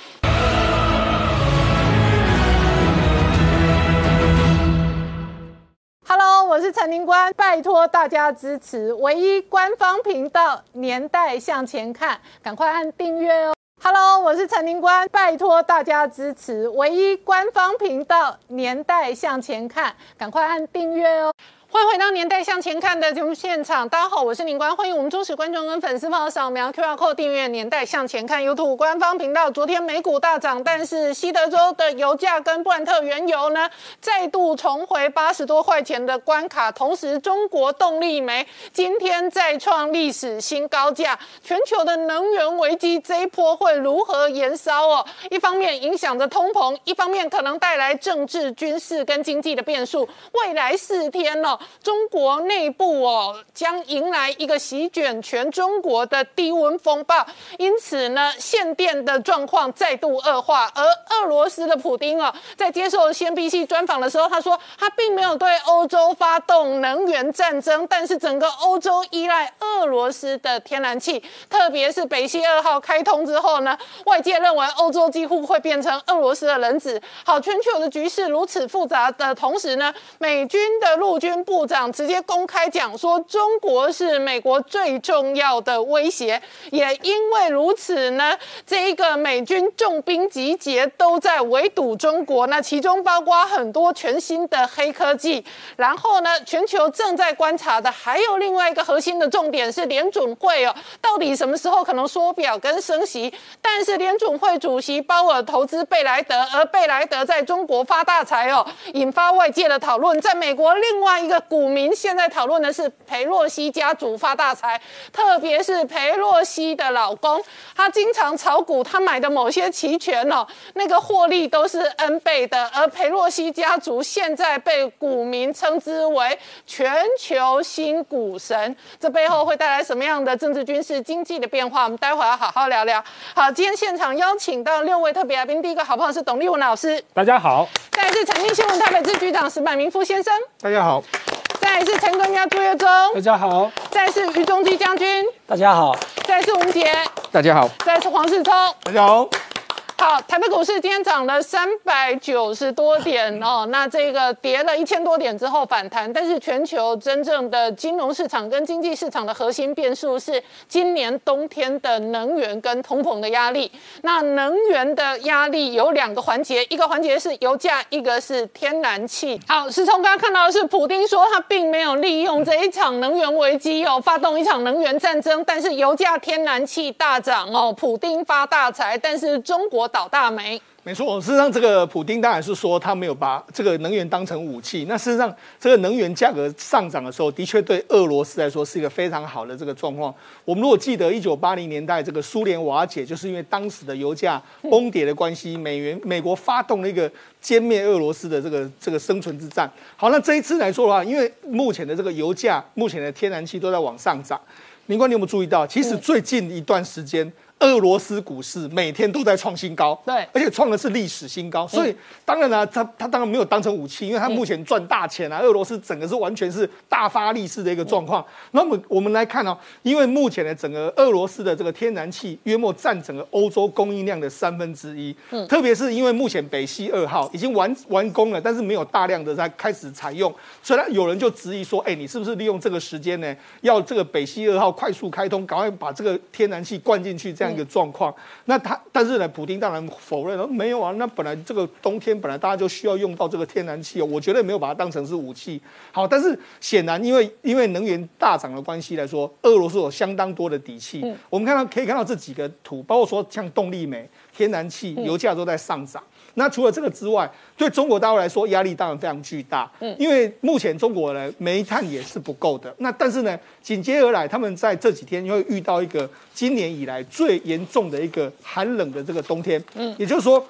Hello，我是陈宁官，拜托大家支持唯一官方频道《年代向前看》，赶快按订阅哦。Hello，我是陈宁官，拜托大家支持唯一官方频道《年代向前看》，赶快按订阅哦。欢迎回到《年代向前看》的节目现场，大家好，我是林官，欢迎我们忠实观众跟粉丝朋友扫描 QR Code 订阅《年代向前看》YouTube 官方频道。昨天美股大涨，但是西德州的油价跟布兰特原油呢再度重回八十多块钱的关卡，同时中国动力煤今天再创历史新高价。全球的能源危机这一波会如何延烧哦？一方面影响着通膨，一方面可能带来政治、军事跟经济的变数。未来四天哦。中国内部哦将迎来一个席卷全中国的低温风暴，因此呢限电的状况再度恶化。而俄罗斯的普丁哦在接受 CNBC 专访的时候，他说他并没有对欧洲发动能源战争，但是整个欧洲依赖俄罗斯的天然气，特别是北溪二号开通之后呢，外界认为欧洲几乎会变成俄罗斯的人质。好，全球的局势如此复杂的同时呢，美军的陆军部。长直接公开讲说，中国是美国最重要的威胁。也因为如此呢，这一个美军重兵集结都在围堵中国。那其中包括很多全新的黑科技。然后呢，全球正在观察的还有另外一个核心的重点是联准会哦，到底什么时候可能缩表跟升息？但是联准会主席鲍尔投资贝莱德，而贝莱德在中国发大财哦，引发外界的讨论。在美国另外一个。股民现在讨论的是裴洛西家族发大财，特别是裴洛西的老公，他经常炒股，他买的某些期权哦，那个获利都是 N 倍的。而裴洛西家族现在被股民称之为全球新股神，这背后会带来什么样的政治、军事、经济的变化？我们待会要好好聊聊。好，今天现场邀请到六位特别来宾，第一个好朋友是董立文老师，大家好；再是财经新闻台北支局长石柏明夫先生，大家好。再是陈冠家朱月忠，大家好；再是于中基将军，大家好；再是吴杰，大家好；再是黄世聪，大家好。好，台北股市今天涨了三百九十多点哦，那这个跌了一千多点之后反弹，但是全球真正的金融市场跟经济市场的核心变数是今年冬天的能源跟通膨的压力。那能源的压力有两个环节，一个环节是油价，一个是天然气。好，石聪刚刚看到的是，普丁说他并没有利用这一场能源危机哦，发动一场能源战争，但是油价、天然气大涨哦，普丁发大财，但是中国。倒大霉，没错。事实上，这个普丁当然是说他没有把这个能源当成武器。那事实上，这个能源价格上涨的时候，的确对俄罗斯来说是一个非常好的这个状况。我们如果记得一九八零年代这个苏联瓦解，就是因为当时的油价崩跌的关系，美元美国发动了一个歼灭俄罗斯的这个这个生存之战。好，那这一次来说的话，因为目前的这个油价、目前的天然气都在往上涨。明官，你有没有注意到，其实最近一段时间？俄罗斯股市每天都在创新高，对，而且创的是历史新高，所以当然呢，他他当然没有当成武器，因为他目前赚大钱啊。俄罗斯整个是完全是大发利市的一个状况。那么我们来看哦，因为目前的整个俄罗斯的这个天然气约莫占整个欧洲供应量的三分之一，嗯，特别是因为目前北溪二号已经完完工了，但是没有大量的在开始采用，所以有人就质疑说，哎，你是不是利用这个时间呢，要这个北溪二号快速开通，赶快把这个天然气灌进去，这样。一个状况，那他但是呢，普京当然否认了，没有啊，那本来这个冬天本来大家就需要用到这个天然气哦，我绝对没有把它当成是武器。好，但是显然因为因为能源大涨的关系来说，俄罗斯有相当多的底气。我们看到可以看到这几个图，包括说像动力煤、天然气、油价都在上涨。那除了这个之外，对中国大陆来说压力当然非常巨大，嗯，因为目前中国呢煤炭也是不够的。那但是呢，紧接而来，他们在这几天会遇到一个今年以来最严重的一个寒冷的这个冬天，嗯，也就是说，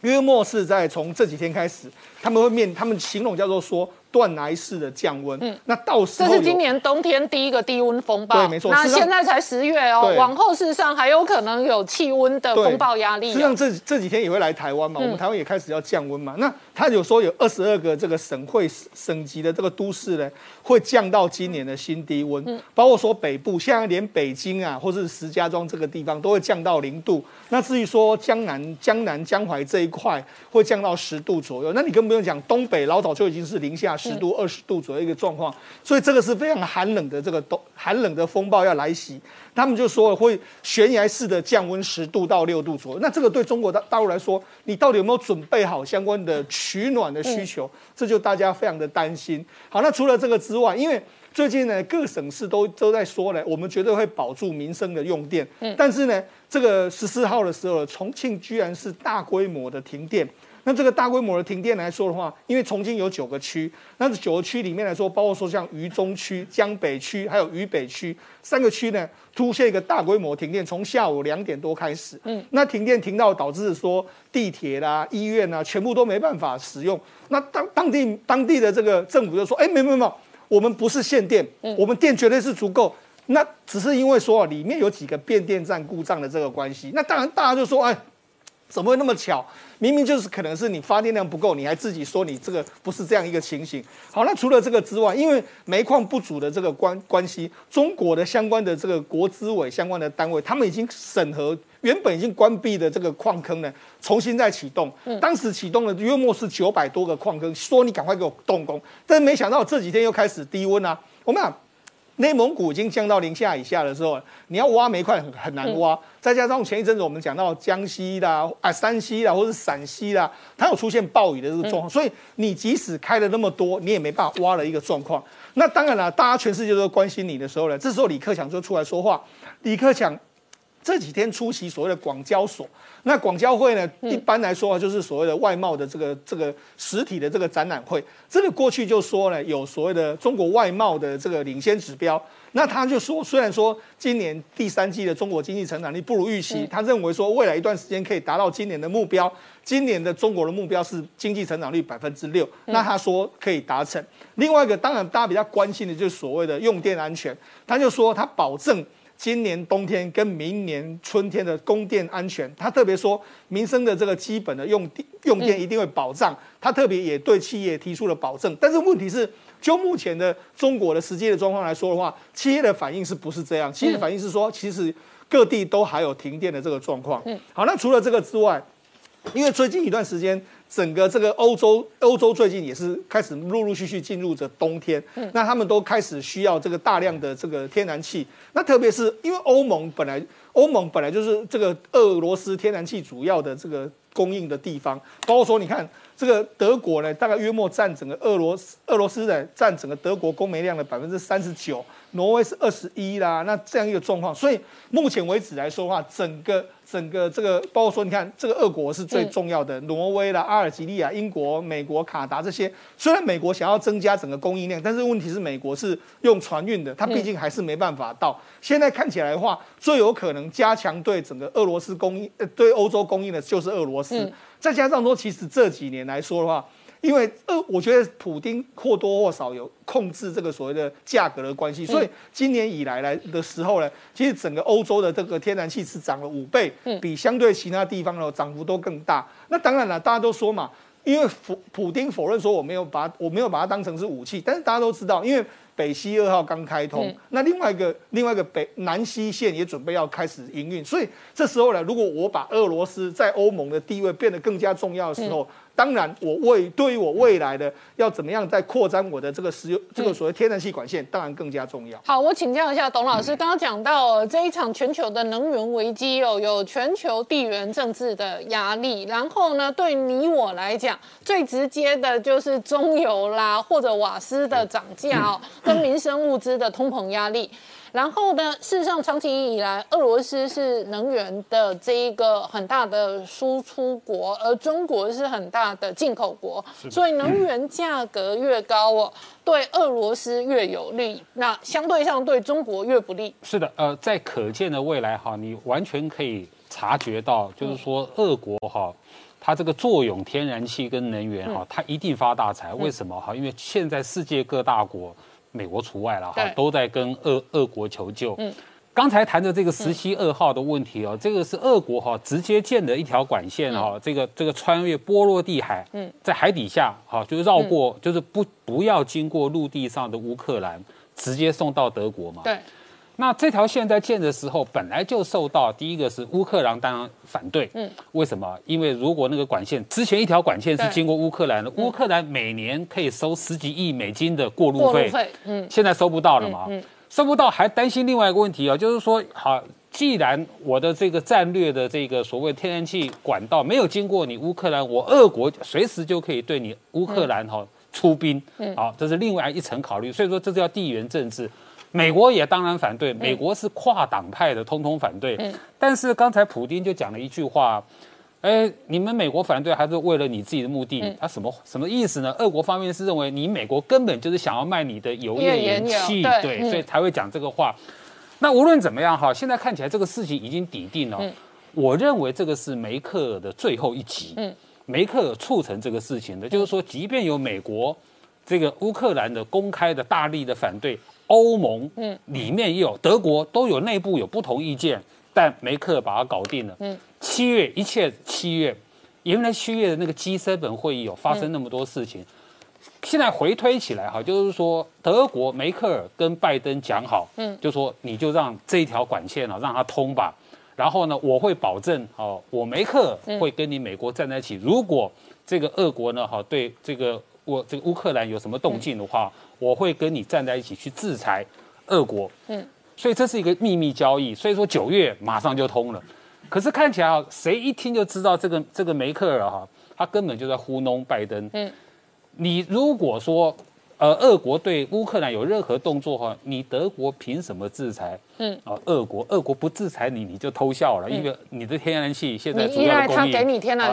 约莫是在从这几天开始，他们会面，他们形容叫做说。断崖式的降温，嗯，那到时候这是今年冬天第一个低温风暴，对，没错。那现在才十月哦，往后事实上还有可能有气温的风暴压力。实际上这这几天也会来台湾嘛，我们台湾也开始要降温嘛。那他有说有二十二个这个省会省级的这个都市呢，会降到今年的新低温，包括说北部，现在连北京啊，或是石家庄这个地方都会降到零度。那至于说江南、江南、江淮这一块会降到十度左右，那你更不用讲，东北老早就已经是零下。十度、二十度左右一个状况，所以这个是非常寒冷的这个冬寒冷的风暴要来袭。他们就说会悬崖式的降温十度到六度左右。那这个对中国大大陆来说，你到底有没有准备好相关的取暖的需求？这就大家非常的担心。好，那除了这个之外，因为最近呢，各省市都都在说呢，我们绝对会保住民生的用电。嗯，但是呢，这个十四号的时候，重庆居然是大规模的停电。那这个大规模的停电来说的话，因为重庆有九个区，那这九个区里面来说，包括说像渝中区、江北区还有渝北区三个区呢，出现一个大规模停电，从下午两点多开始，嗯，那停电停到导致说地铁啦、医院啦，全部都没办法使用。那当当地当地的这个政府就说，哎，没没没，我们不是限电，我们电绝对是足够。那只是因为说里面有几个变电站故障的这个关系。那当然大家就说，哎。怎么会那么巧？明明就是可能是你发电量不够，你还自己说你这个不是这样一个情形。好，那除了这个之外，因为煤矿不足的这个关关系，中国的相关的这个国资委相关的单位，他们已经审核原本已经关闭的这个矿坑呢，重新再启动。当时启动了约莫是九百多个矿坑，说你赶快给我动工，但是没想到这几天又开始低温啊。我们讲。内蒙古已经降到零下以下的时候，你要挖煤块很很难挖。再加上前一阵子我们讲到江西啦、啊山西啦，或者是陕西啦，它有出现暴雨的这个状况，所以你即使开了那么多，你也没办法挖了一个状况。那当然了，大家全世界都关心你的时候呢，这时候李克强就出来说话。李克强这几天出席所谓的广交所。那广交会呢？一般来说啊，就是所谓的外贸的这个这个实体的这个展览会。这个过去就说呢，有所谓的中国外贸的这个领先指标。那他就说，虽然说今年第三季的中国经济成长率不如预期，他认为说未来一段时间可以达到今年的目标。今年的中国的目标是经济成长率百分之六，那他说可以达成。另外一个，当然大家比较关心的就是所谓的用电安全。他就说他保证。今年冬天跟明年春天的供电安全，他特别说民生的这个基本的用电用电一定会保障。他特别也对企业提出了保证。但是问题是，就目前的中国的实际的状况来说的话，企业的反应是不是这样？企业的反应是说，其实各地都还有停电的这个状况。嗯，好，那除了这个之外，因为最近一段时间。整个这个欧洲，欧洲最近也是开始陆陆续续进入着冬天，那他们都开始需要这个大量的这个天然气。那特别是因为欧盟本来，欧盟本来就是这个俄罗斯天然气主要的这个供应的地方，包括说你看。这个德国呢，大概约莫占整个俄罗斯，俄罗斯的占整个德国供煤量的百分之三十九，挪威是二十一啦。那这样一个状况，所以目前为止来说的话，整个整个这个，包括说你看，这个俄国是最重要的，挪威啦、阿尔及利亚、英国、美国、卡达这些，虽然美国想要增加整个供应量，但是问题是美国是用船运的，它毕竟还是没办法到。现在看起来的话，最有可能加强对整个俄罗斯供应，呃，对欧洲供应的就是俄罗斯。再加上说，其实这几年来说的话，因为呃，我觉得普丁或多或少有控制这个所谓的价格的关系，所以今年以来来的时候呢，其实整个欧洲的这个天然气是涨了五倍，比相对其他地方的涨幅都更大。那当然了，大家都说嘛，因为普普丁否认说我没有把我没有把它当成是武器，但是大家都知道，因为。北溪二号刚开通，那另外一个另外一个北南溪线也准备要开始营运，所以这时候呢，如果我把俄罗斯在欧盟的地位变得更加重要的时候。当然，我为对于我未来的要怎么样再扩张我的这个石油这个所谓天然气管线，当然更加重要。好，我请教一下董老师，刚刚讲到这一场全球的能源危机哦，有全球地缘政治的压力，然后呢，对你我来讲，最直接的就是中油啦或者瓦斯的涨价哦，跟民生物资的通膨压力。然后呢？事实上，长期以来，俄罗斯是能源的这一个很大的输出国，而中国是很大的进口国，所以能源价格越高哦，对俄罗斯越有利，那相对上对中国越不利。是的，呃，在可见的未来哈，你完全可以察觉到，就是说，俄国哈，它这个作用天然气跟能源哈，它一定发大财。为什么哈？因为现在世界各大国。美国除外了哈，都在跟俄俄国求救。嗯，刚才谈的这个十七二号的问题哦，这个是俄国哈直接建的一条管线哈，这个这个穿越波罗的海，嗯，在海底下哈，就是绕过，就是不不要经过陆地上的乌克兰，直接送到德国嘛。对。那这条线在建的时候，本来就受到第一个是乌克兰当然反对，嗯，为什么？因为如果那个管线之前一条管线是经过乌克兰的，乌克兰每年可以收十几亿美金的过路费，嗯，现在收不到了嘛，嗯，收不到还担心另外一个问题啊，就是说，好，既然我的这个战略的这个所谓天然气管道没有经过你乌克兰，我俄国随时就可以对你乌克兰哈出兵，嗯，好，这是另外一层考虑，所以说这叫地缘政治。美国也当然反对，美国是跨党派的，通通反对。嗯，但是刚才普京就讲了一句话，哎，你们美国反对还是为了你自己的目的？他什么什么意思呢？俄国方面是认为你美国根本就是想要卖你的油页岩气，对，所以才会讲这个话。那无论怎么样哈，现在看起来这个事情已经抵定了。嗯，我认为这个是梅克尔的最后一集。嗯，梅克尔促成这个事情的，就是说，即便有美国这个乌克兰的公开的大力的反对。欧盟，嗯，里面也有德国，都有内部有不同意见，但梅克尔把它搞定了。嗯，七月一切七月，原来七月的那个 G7 本会议有发生那么多事情，现在回推起来哈，就是说德国梅克尔跟拜登讲好，嗯，就说你就让这一条管线啊让它通吧，然后呢我会保证哦，我梅克尔会跟你美国站在一起，如果这个俄国呢哈对这个我这个乌克兰有什么动静的话。我会跟你站在一起去制裁俄国，嗯，所以这是一个秘密交易，所以说九月马上就通了。可是看起来啊，谁一听就知道这个这个梅克尔哈，他根本就在糊弄拜登。嗯，你如果说呃俄国对乌克兰有任何动作哈，你德国凭什么制裁？嗯，啊，俄国俄国不制裁你，你就偷笑了，因为你的天然气现在主要供应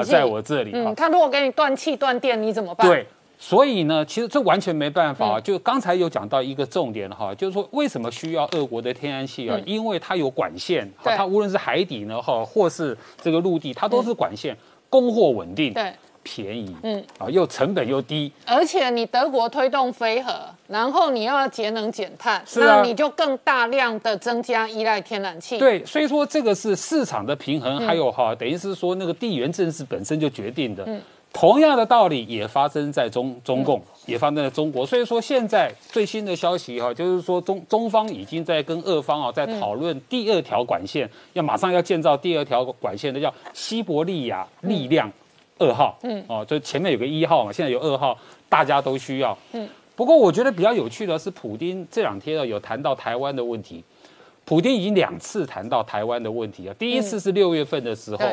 在我这里。嗯，他如果给你断气断电，你怎么办？对。所以呢，其实这完全没办法。就刚才有讲到一个重点哈，就是说为什么需要俄国的天然气啊？因为它有管线，它无论是海底呢哈，或是这个陆地，它都是管线，供货稳定，对，便宜，嗯，啊，又成本又低。而且你德国推动飞核，然后你又要节能减碳，那你就更大量的增加依赖天然气。对，所以说这个是市场的平衡，还有哈，等于是说那个地缘政治本身就决定的。同样的道理也发生在中中共，也发生在中国。所以说，现在最新的消息哈，就是说中中方已经在跟俄方啊，在讨论第二条管线，要马上要建造第二条管线的，叫西伯利亚力量二号。嗯，哦，就前面有个一号嘛，现在有二号，大家都需要。嗯，不过我觉得比较有趣的是，普京这两天啊有谈到台湾的问题。普京已经两次谈到台湾的问题了。第一次是六月份的时候，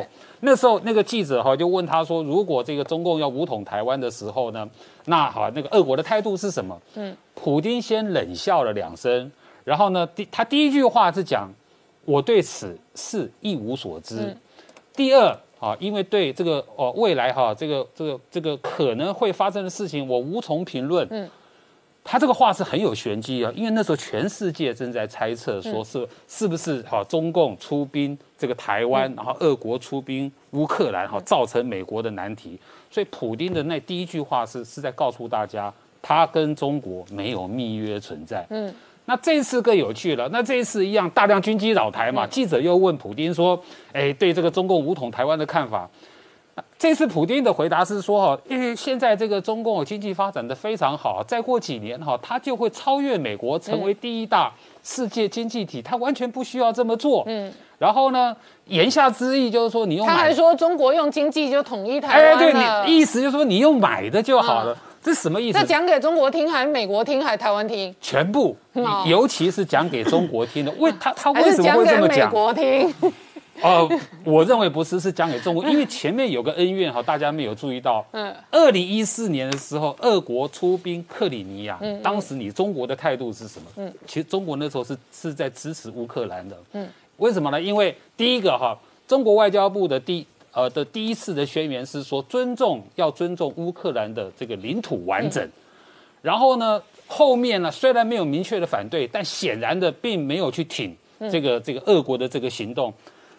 那时候那个记者哈就问他说：“如果这个中共要武统台湾的时候呢，那好，那个俄国的态度是什么？”嗯，普京先冷笑了两声，然后呢，第他第一句话是讲：“我对此事一无所知。”第二啊，因为对这个哦未来哈这个这个这个可能会发生的事情，我无从评论。嗯。他这个话是很有玄机啊，因为那时候全世界正在猜测，说是是不是哈中共出兵这个台湾，然后俄国出兵乌克兰，哈造成美国的难题。所以普京的那第一句话是是在告诉大家，他跟中国没有密约存在。嗯，那这次更有趣了，那这一次一样大量军机扰台嘛，记者又问普京说，哎，对这个中共武统台湾的看法。这次普京的回答是说哈，因为现在这个中共经济发展的非常好，再过几年哈，它就会超越美国，成为第一大世界经济体，它完全不需要这么做。嗯，然后呢，言下之意就是说，你用他还说中国用经济就统一台湾了，意思就是说你用买的就好了，这什么意思？这讲给中国听，还是美国听，还是台湾听？全部，尤其是讲给中国听的。为 他他为什么会这么讲？美国听。哦，我认为不是，是讲给中国，因为前面有个恩怨哈，大家没有注意到。嗯，二零一四年的时候，俄国出兵克里米亚，当时你中国的态度是什么？嗯，其实中国那时候是是在支持乌克兰的。嗯，为什么呢？因为第一个哈，中国外交部的第呃的第一次的宣言是说尊重要尊重乌克兰的这个领土完整，然后呢，后面呢虽然没有明确的反对，但显然的并没有去挺这个这个俄国的这个行动。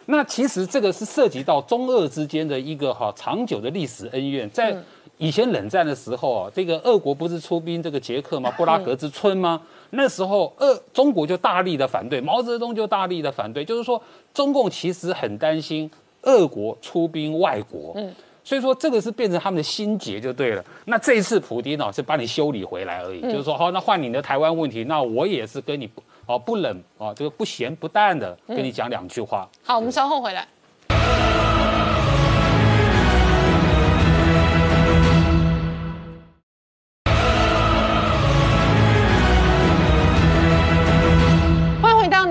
那其实这个是涉及到中俄之间的一个哈长久的历史恩怨，在以前冷战的时候啊，这个俄国不是出兵这个捷克吗？布拉格之春吗？那时候俄中国就大力的反对，毛泽东就大力的反对，就是说中共其实很担心俄国出兵外国，嗯，所以说这个是变成他们的心结就对了。那这一次普京呢是把你修理回来而已，就是说好，那换你的台湾问题，那我也是跟你。哦不冷哦这个不咸不淡的跟你讲两句话。好，我们稍后回来。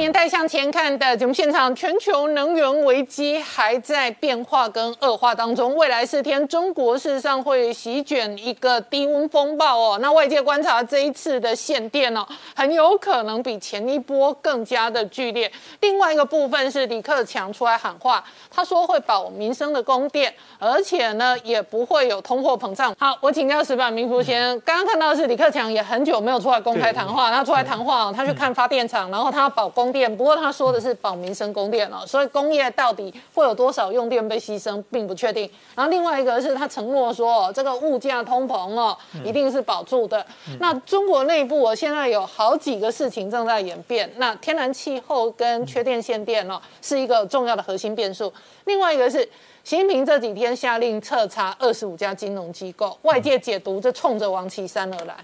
年代向前看的节目现场，全球能源危机还在变化跟恶化当中。未来四天，中国事实上会席卷一个低温风暴哦。那外界观察这一次的限电哦，很有可能比前一波更加的剧烈。另外一个部分是李克强出来喊话，他说会保民生的供电，而且呢也不会有通货膨胀。好，我请教石板明夫先生，刚刚看到的是李克强也很久没有出来公开谈话，他出来谈话，他去看发电厂，然后他要保供。电不过他说的是保民生供电哦，所以工业到底会有多少用电被牺牲，并不确定。然后另外一个是他承诺说，这个物价通膨哦，一定是保住的。那中国内部我现在有好几个事情正在演变，那天然气候跟缺电限电哦，是一个重要的核心变数。另外一个是。习近平这几天下令彻查二十五家金融机构，外界解读这冲着王岐山而来。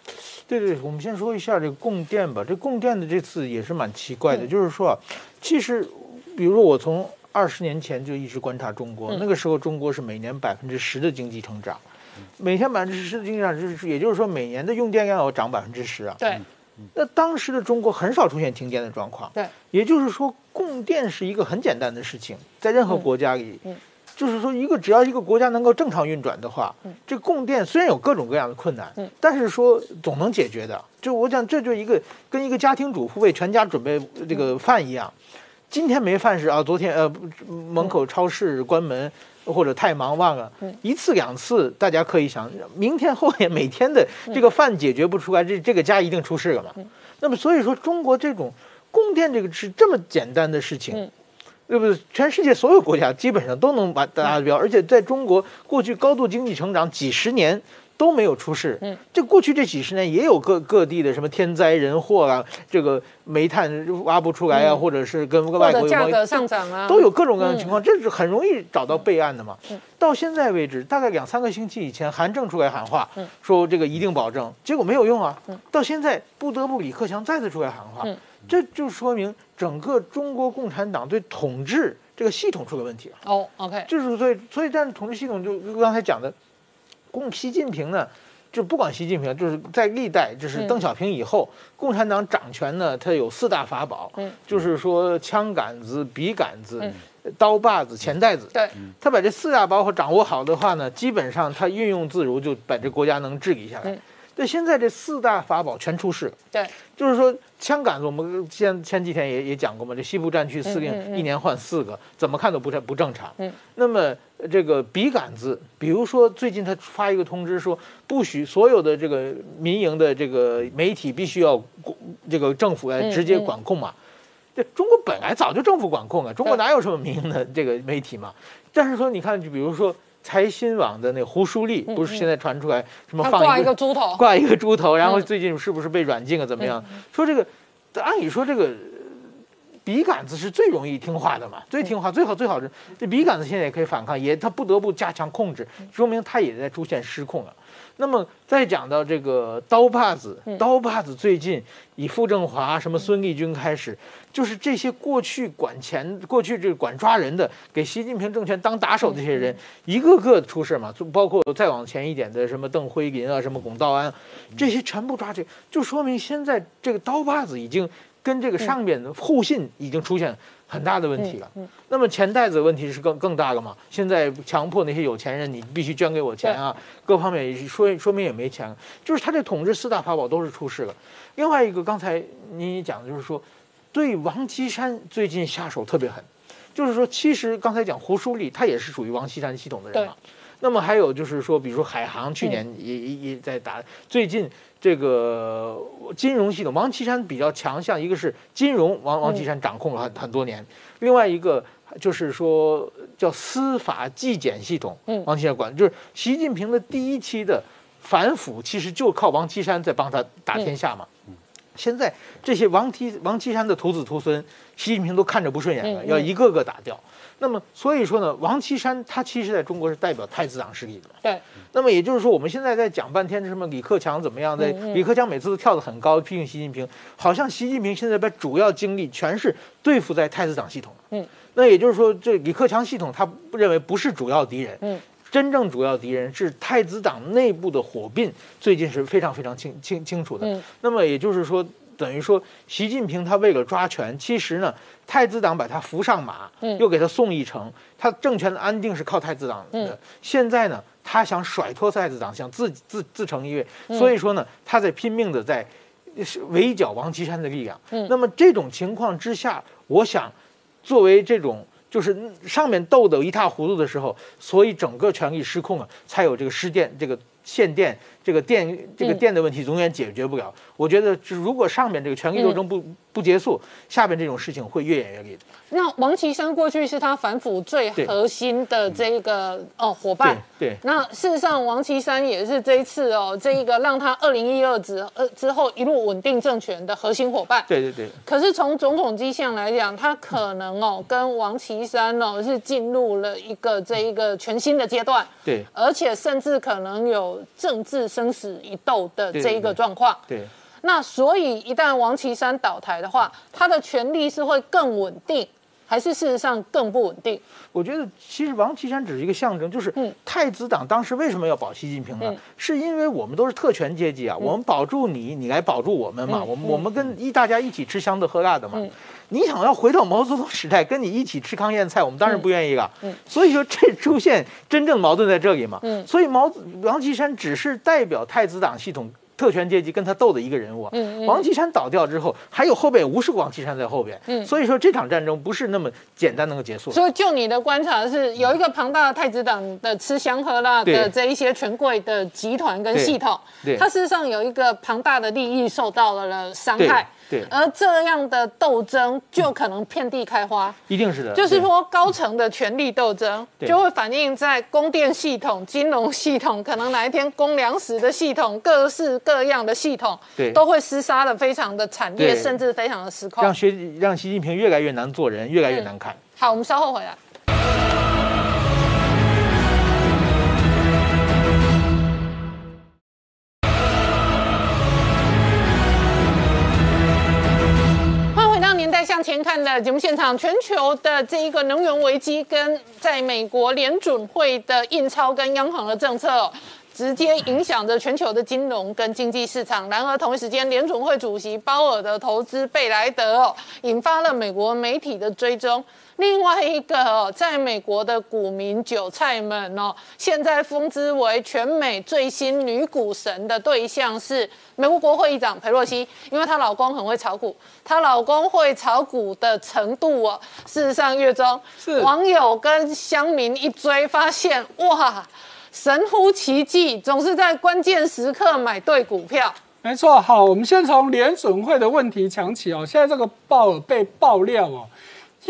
对对，我们先说一下这个供电吧。这供电的这次也是蛮奇怪的，就是说，其实，比如说我从二十年前就一直观察中国，那个时候中国是每年百分之十的经济成长，每天百分之十的经济成长，就是也就是说每年的用电量要涨百分之十啊。对。那当时的中国很少出现停电的状况。对。也就是说，供电是一个很简单的事情，在任何国家里。嗯。就是说，一个只要一个国家能够正常运转的话，这供电虽然有各种各样的困难，但是说总能解决的。就我讲，这就一个跟一个家庭主妇为全家准备这个饭一样。今天没饭吃啊，昨天呃门口超市关门或者太忙忘了，一次两次大家可以想，明天后天每天的这个饭解决不出来，这这个家一定出事了嘛。那么所以说，中国这种供电这个是这么简单的事情。对不对？全世界所有国家基本上都能把达标，而且在中国过去高度经济成长几十年都没有出事。嗯，这过去这几十年也有各各地的什么天灾人祸啊，这个煤炭挖不出来啊，或者是跟外国价格上涨啊，都有各种各样的情况，这是很容易找到备案的嘛。到现在为止，大概两三个星期以前，韩正出来喊话，说这个一定保证，结果没有用啊。到现在不得不李克强再次出来喊话。这就说明整个中国共产党对统治这个系统出了问题了。哦，OK，就是所以，所以，但是统治系统就刚才讲的，共习近平呢，就不管习近平，就是在历代，就是邓小平以后，共产党掌权呢，它有四大法宝，嗯，就是说枪杆子、笔杆子、刀把子、钱袋子。对，他把这四大包袱掌握好的话呢，基本上他运用自如，就把这国家能治理下来。那现在这四大法宝全出事，对，就是说枪杆子，我们前前几天也也讲过嘛，这西部战区司令一年换四个，怎么看都不太不正常。嗯，那么这个笔杆子，比如说最近他发一个通知说，不许所有的这个民营的这个媒体必须要这个政府来直接管控嘛。这中国本来早就政府管控啊，中国哪有什么民营的这个媒体嘛？但是说你看，就比如说。财新网的那胡舒立不是现在传出来什么放一个猪头，挂一个猪头，然后最近是不是被软禁啊？怎么样？说这个，按理说这个笔杆子是最容易听话的嘛，最听话最好最好是这笔杆子现在也可以反抗，也他不得不加强控制，说明他也在出现失控了。那么再讲到这个刀把子，刀把子最近以傅政华、什么孙立军开始，就是这些过去管钱、过去这个管抓人的，给习近平政权当打手这些人，一个个出事嘛，就包括再往前一点的什么邓辉林啊、什么龚道安，这些全部抓这，就说明现在这个刀把子已经跟这个上边的互信已经出现。很大的问题了，那么钱袋子问题是更更大了嘛？现在强迫那些有钱人，你必须捐给我钱啊，各方面也说说明也没钱，就是他这统治四大法宝都是出事了。另外一个，刚才你讲的就是说，对王岐山最近下手特别狠，就是说，其实刚才讲胡舒立他也是属于王岐山系统的人嘛。那么还有就是说，比如说海航去年也也也在打，最近。这个金融系统，王岐山比较强项，一个是金融，王王岐山掌控了很很多年，另外一个就是说叫司法纪检系统，王岐山管，就是习近平的第一期的反腐，其实就靠王岐山在帮他打天下嘛。现在这些王岐王岐山的徒子徒孙，习近平都看着不顺眼了，要一个个打掉。那么所以说呢，王岐山他其实在中国是代表太子党势力的。对。那么也就是说，我们现在在讲半天什么李克强怎么样，在李克强每次都跳得很高，批评习近平，好像习近平现在把主要精力全是对付在太子党系统。嗯。那也就是说，这李克强系统他不认为不是主要敌人。嗯。真正主要敌人是太子党内部的火并，最近是非常非常清清清楚的。嗯。那么也就是说。等于说，习近平他为了抓权，其实呢，太子党把他扶上马，又给他送一程，他政权的安定是靠太子党的。现在呢，他想甩脱太子党，想自自自成一位，所以说呢，他在拼命的在围剿王岐山的力量。那么这种情况之下，我想，作为这种就是上面斗得一塌糊涂的时候，所以整个权力失控了，才有这个失电这个限电。这个电这个电的问题永远解决不了。我觉得，如果上面这个权力斗争不不结束，下边这种事情会越演越烈。那王岐山过去是他反腐最核心的这个哦伙伴。对。那事实上，王岐山也是这一次哦，这一个让他二零一二之呃之后一路稳定政权的核心伙伴。对对对。可是从种种迹象来讲，他可能哦跟王岐山哦是进入了一个这一个全新的阶段。对。而且甚至可能有政治。生死一斗的这一个状况，对，那所以一旦王岐山倒台的话，他的权力是会更稳定，还是事实上更不稳定？我觉得其实王岐山只是一个象征，就是太子党当时为什么要保习近平呢？是因为我们都是特权阶级啊，我们保住你，你来保住我们嘛，我们我们跟一大家一起吃香的喝辣的嘛。你想要回到毛泽东时代，跟你一起吃糠咽菜，我们当然不愿意了。嗯，所以说这出现真正矛盾在这里嘛。嗯，所以毛王岐山只是代表太子党系统特权阶级跟他斗的一个人物。嗯嗯。王岐山倒掉之后，还有后边无数个王岐山在后边。嗯。所以说这场战争不是那么简单能够结束。所以就你的观察是，有一个庞大的太子党的吃香喝辣的这一些权贵的集团跟系统，对，它事实上有一个庞大的利益受到了了伤害。对，而这样的斗争就可能遍地开花，一定是的。就是说，高层的权力斗争就会反映在供电系统、金融系统，可能哪一天供粮食的系统、各式各样的系统，对，都会厮杀的非常的惨烈，甚至非常的失控，让学让习近平越来越难做人，越来越难看。好，我们稍后回来。向前看的节目现场，全球的这一个能源危机跟在美国联准会的印钞跟央行的政策，直接影响着全球的金融跟经济市场。然而同一时间，联准会主席鲍尔的投资贝莱德哦，引发了美国媒体的追踪。另外一个哦，在美国的股民韭菜们哦，现在封之为全美最新女股神的对象是美国国会议长佩洛西，因为她老公很会炒股，她老公会炒股的程度哦，事实上月中网友跟乡民一追，发现哇，神乎其技，总是在关键时刻买对股票。没错，好，我们先从联准会的问题讲起哦，现在这个鲍尔被爆料哦。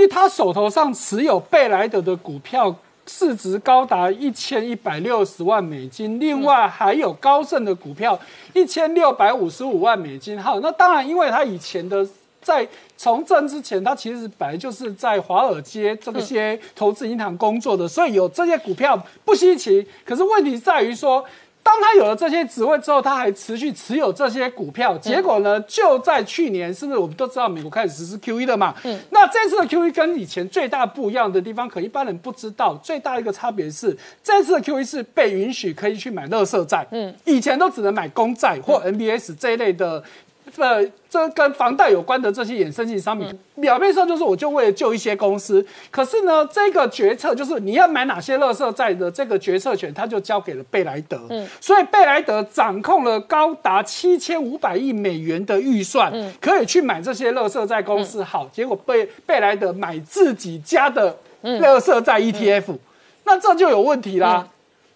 因为他手头上持有贝莱德的股票，市值高达一千一百六十万美金，另外还有高盛的股票一千六百五十五万美金。好，那当然，因为他以前的在从政之前，他其实本来就是在华尔街这些投资银行工作的，所以有这些股票不稀奇。可是问题在于说。当他有了这些职位之后，他还持续持有这些股票，结果呢，就在去年，是不是我们都知道美国开始实施 Q E 了嘛？嗯，那这次的 Q E 跟以前最大不一样的地方，可一般人不知道，最大一个差别是，这次的 Q E 是被允许可以去买垃圾债，嗯，以前都只能买公债或 N B S 这一类的。呃，这跟房贷有关的这些衍生性商品，表面上就是我就为了救一些公司，可是呢，这个决策就是你要买哪些乐色债的这个决策权，他就交给了贝莱德。嗯，所以贝莱德掌控了高达七千五百亿美元的预算，可以去买这些乐色债公司。好，结果被贝莱德买自己家的乐色债 ETF，那这就有问题啦。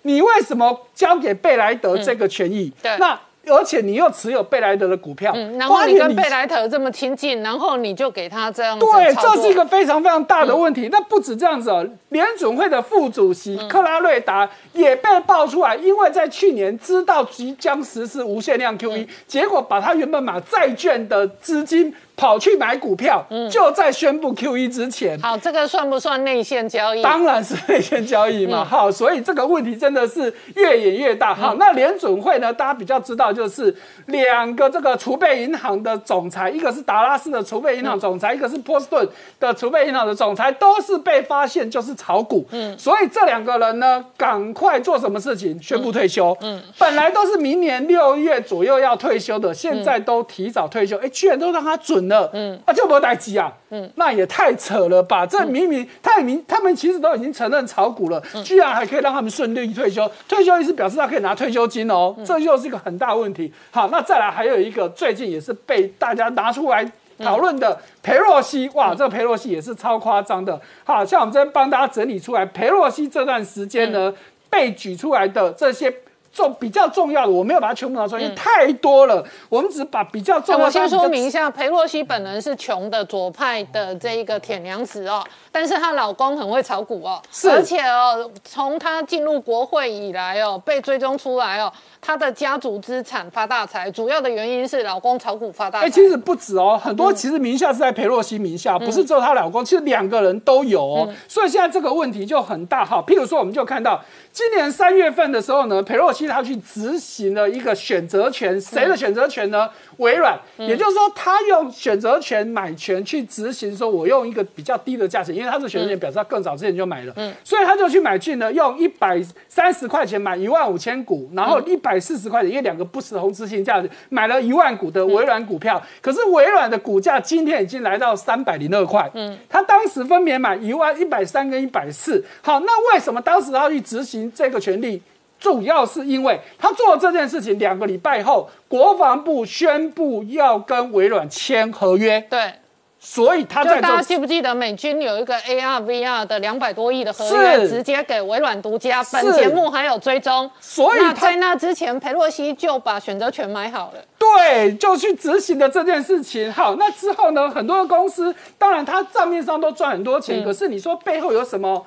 你为什么交给贝莱德这个权益？对，那。而且你又持有贝莱德的股票，嗯，然后你跟贝莱德这么亲近，然后你就给他这样对，这是一个非常非常大的问题。那不止这样子哦，联准会的副主席克拉瑞达也被爆出来，因为在去年知道即将实施无限量 QE，、结果把他原本买债券的资金跑去买股票，就在宣布 QE 之前。好，这个算不算内线交易？当然是内线交易嘛，好，所以这个问题真的是越演越大。好，那联准会呢，大家比较知道就是两个这个储备银行的总裁，一个是达拉斯的储备银行总裁，一个是波士顿的储备银行的总裁，都是被发现就是炒股。嗯，所以这两个人呢，赶快做什么事情？宣布退休。嗯，本来都是明年六月左右要退休的，现在都提早退休，哎，居然都让他准了。嗯，啊，就没代机啊。嗯，那也太扯了吧！这明明太明，他们其实都已经承认炒股了，居然还可以让他们顺利退休。退休意思表示他可以拿退休金哦，这又是一个很大问题。好，那再来还有一个最近也是被大家拿出来讨论的裴洛西，哇，这个裴洛西也是超夸张的。好像我们这边帮大家整理出来，裴洛西这段时间呢被举出来的这些。重比较重要的，我没有把它全部拿出来，因为太多了。我们只把比较重要的。哎我先说明一下，裴洛西本人是穷的左派的这一个铁娘子哦，但是她老公很会炒股哦，是而且哦，从她进入国会以来哦，被追踪出来哦，她的家族资产发大财，主要的原因是老公炒股发大财。哎、其实不止哦，很多其实名下是在裴洛西名下，不是只有她老公，其实两个人都有哦。所以现在这个问题就很大哈。譬如说，我们就看到今年三月份的时候呢，裴洛西他去执行了一个选择权，谁的选择权呢？微软，也就是说，他用选择权买权去执行，说我用一个比较低的价钱，因为他是选择权表示他更早之前就买了，所以他就去买进了，用一百三十块钱买一万五千股，然后一百四十块钱，因为两个不同执行价，买了一万股的微软股票。可是微软的股价今天已经来到三百零二块，嗯，他当时分别买一万一百三跟一百四。好，那为什么当时他去执行这个权利？主要是因为他做了这件事情，两个礼拜后，国防部宣布要跟微软签合约，对，所以他就在大家记不记得美军有一个 AR VR 的两百多亿的合约，直接给微软独家，本是节目还有追踪。所以他在那之前，裴洛西就把选择权买好了。对，就去执行的这件事情。好，那之后呢，很多的公司，当然他账面上都赚很多钱，可是你说背后有什么？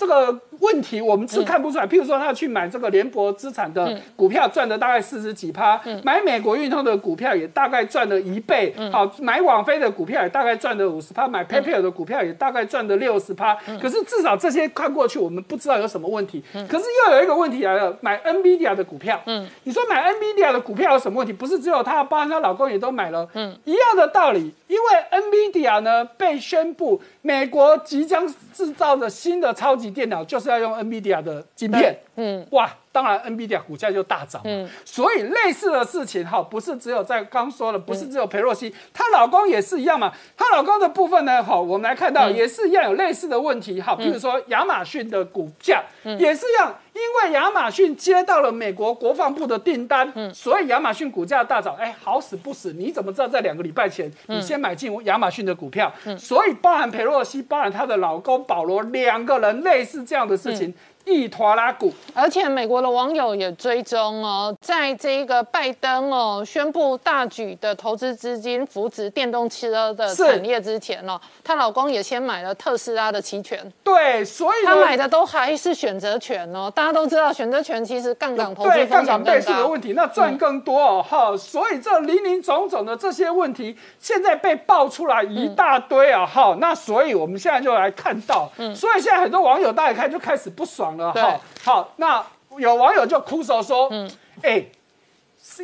这个问题我们是看不出来。譬如说，他去买这个联博资产的股票，赚了大概四十几趴；买美国运通的股票也大概赚了一倍。好，买网飞的股票也大概赚了五十趴，买 PayPal 的股票也大概赚了六十趴。可是至少这些看过去，我们不知道有什么问题。可是又有一个问题来了，买 NVIDIA 的股票，嗯，你说买 NVIDIA 的股票有什么问题？不是只有他，包含她老公也都买了，嗯，一样的道理。因为 NVIDIA 呢被宣布，美国即将制造的新的超级电脑就是要用 NVIDIA 的晶片，嗯，哇，当然 NVIDIA 股价就大涨，嗯，所以类似的事情哈，不是只有在刚说了，不是只有裴洛西，她老公也是一样嘛。她老公的部分呢，好，我们来看到也是一样有类似的问题，哈，比如说亚马逊的股价也是一样。因为亚马逊接到了美国国防部的订单，所以亚马逊股价大涨。哎，好死不死，你怎么知道在两个礼拜前你先买进亚马逊的股票？所以包含佩洛西，包含她的老公保罗两个人类似这样的事情。一拖拉股，而且美国的网友也追踪哦，在这个拜登哦宣布大举的投资资金扶植电动车的产业之前哦，她老公也先买了特斯拉的期权，对，所以呢他买的都还是选择权哦。大家都知道，选择权其实杠杆投资对杠杆倍数的问。题，那赚更多哦，哈、所以这林林总总的这些问题，现在被爆出来一大堆啊，哈、那所以我们现在就来看到，嗯所以现在很多网友大家看就开始不爽了，好，那有网友就哭手说，嗯，哎。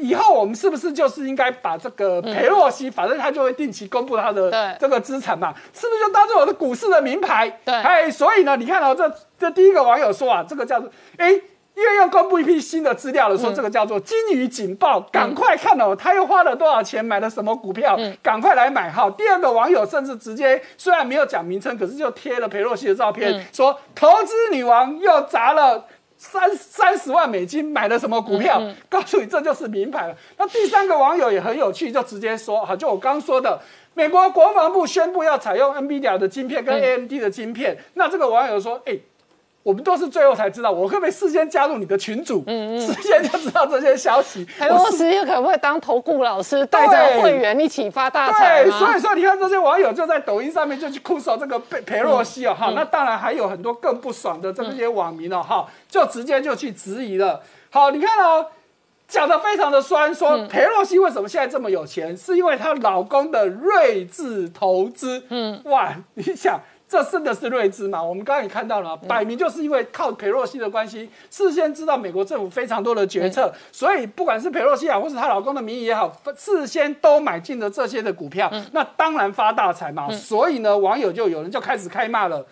以后我们是不是就是应该把这个裴洛西，反正他就会定期公布他的这个资产嘛，是不是就当做我的股市的名牌？对哎，所以呢，你看到、这这第一个网友说啊，这个叫做哎。因为要公布一批新的资料了，说这个叫做金鱼警报，赶快看哦，他又花了多少钱买了什么股票，赶快来买哈。第二个网友甚至直接虽然没有讲名称，可是就贴了裴洛西的照片，说投资女王又砸了。三三十万美金买了什么股票？告诉你这就是名牌了。那第三个网友也很有趣，就直接说，好，就我刚说的，美国国防部宣布要采用 NVIDIA 的晶片跟 AMD 的晶片。那这个网友说，哎、我们都是最后才知道，我可不可以事先加入你的群组，嗯嗯，事先就知道这些消息？裴洛西可不可以当投顾老师，带着会员一起发大财对，所以说你看这些网友就在抖音上面就去哭诉这个裴佩洛西哦，哈，那当然还有很多更不爽的这些网民哦，哈，就直接就去质疑了。好，你看哦。讲的非常的酸，说裴洛西为什么现在这么有钱，是因为她老公的睿智投资。嗯，哇，你想这真的是睿智吗？我们刚刚也看到了，摆明就是因为靠裴洛西的关系，事先知道美国政府非常多的决策，所以不管是裴洛西啊，或是她老公的名义也好，事先都买进了这些的股票，那当然发大财嘛。所以呢，网友就有人就开始开骂了。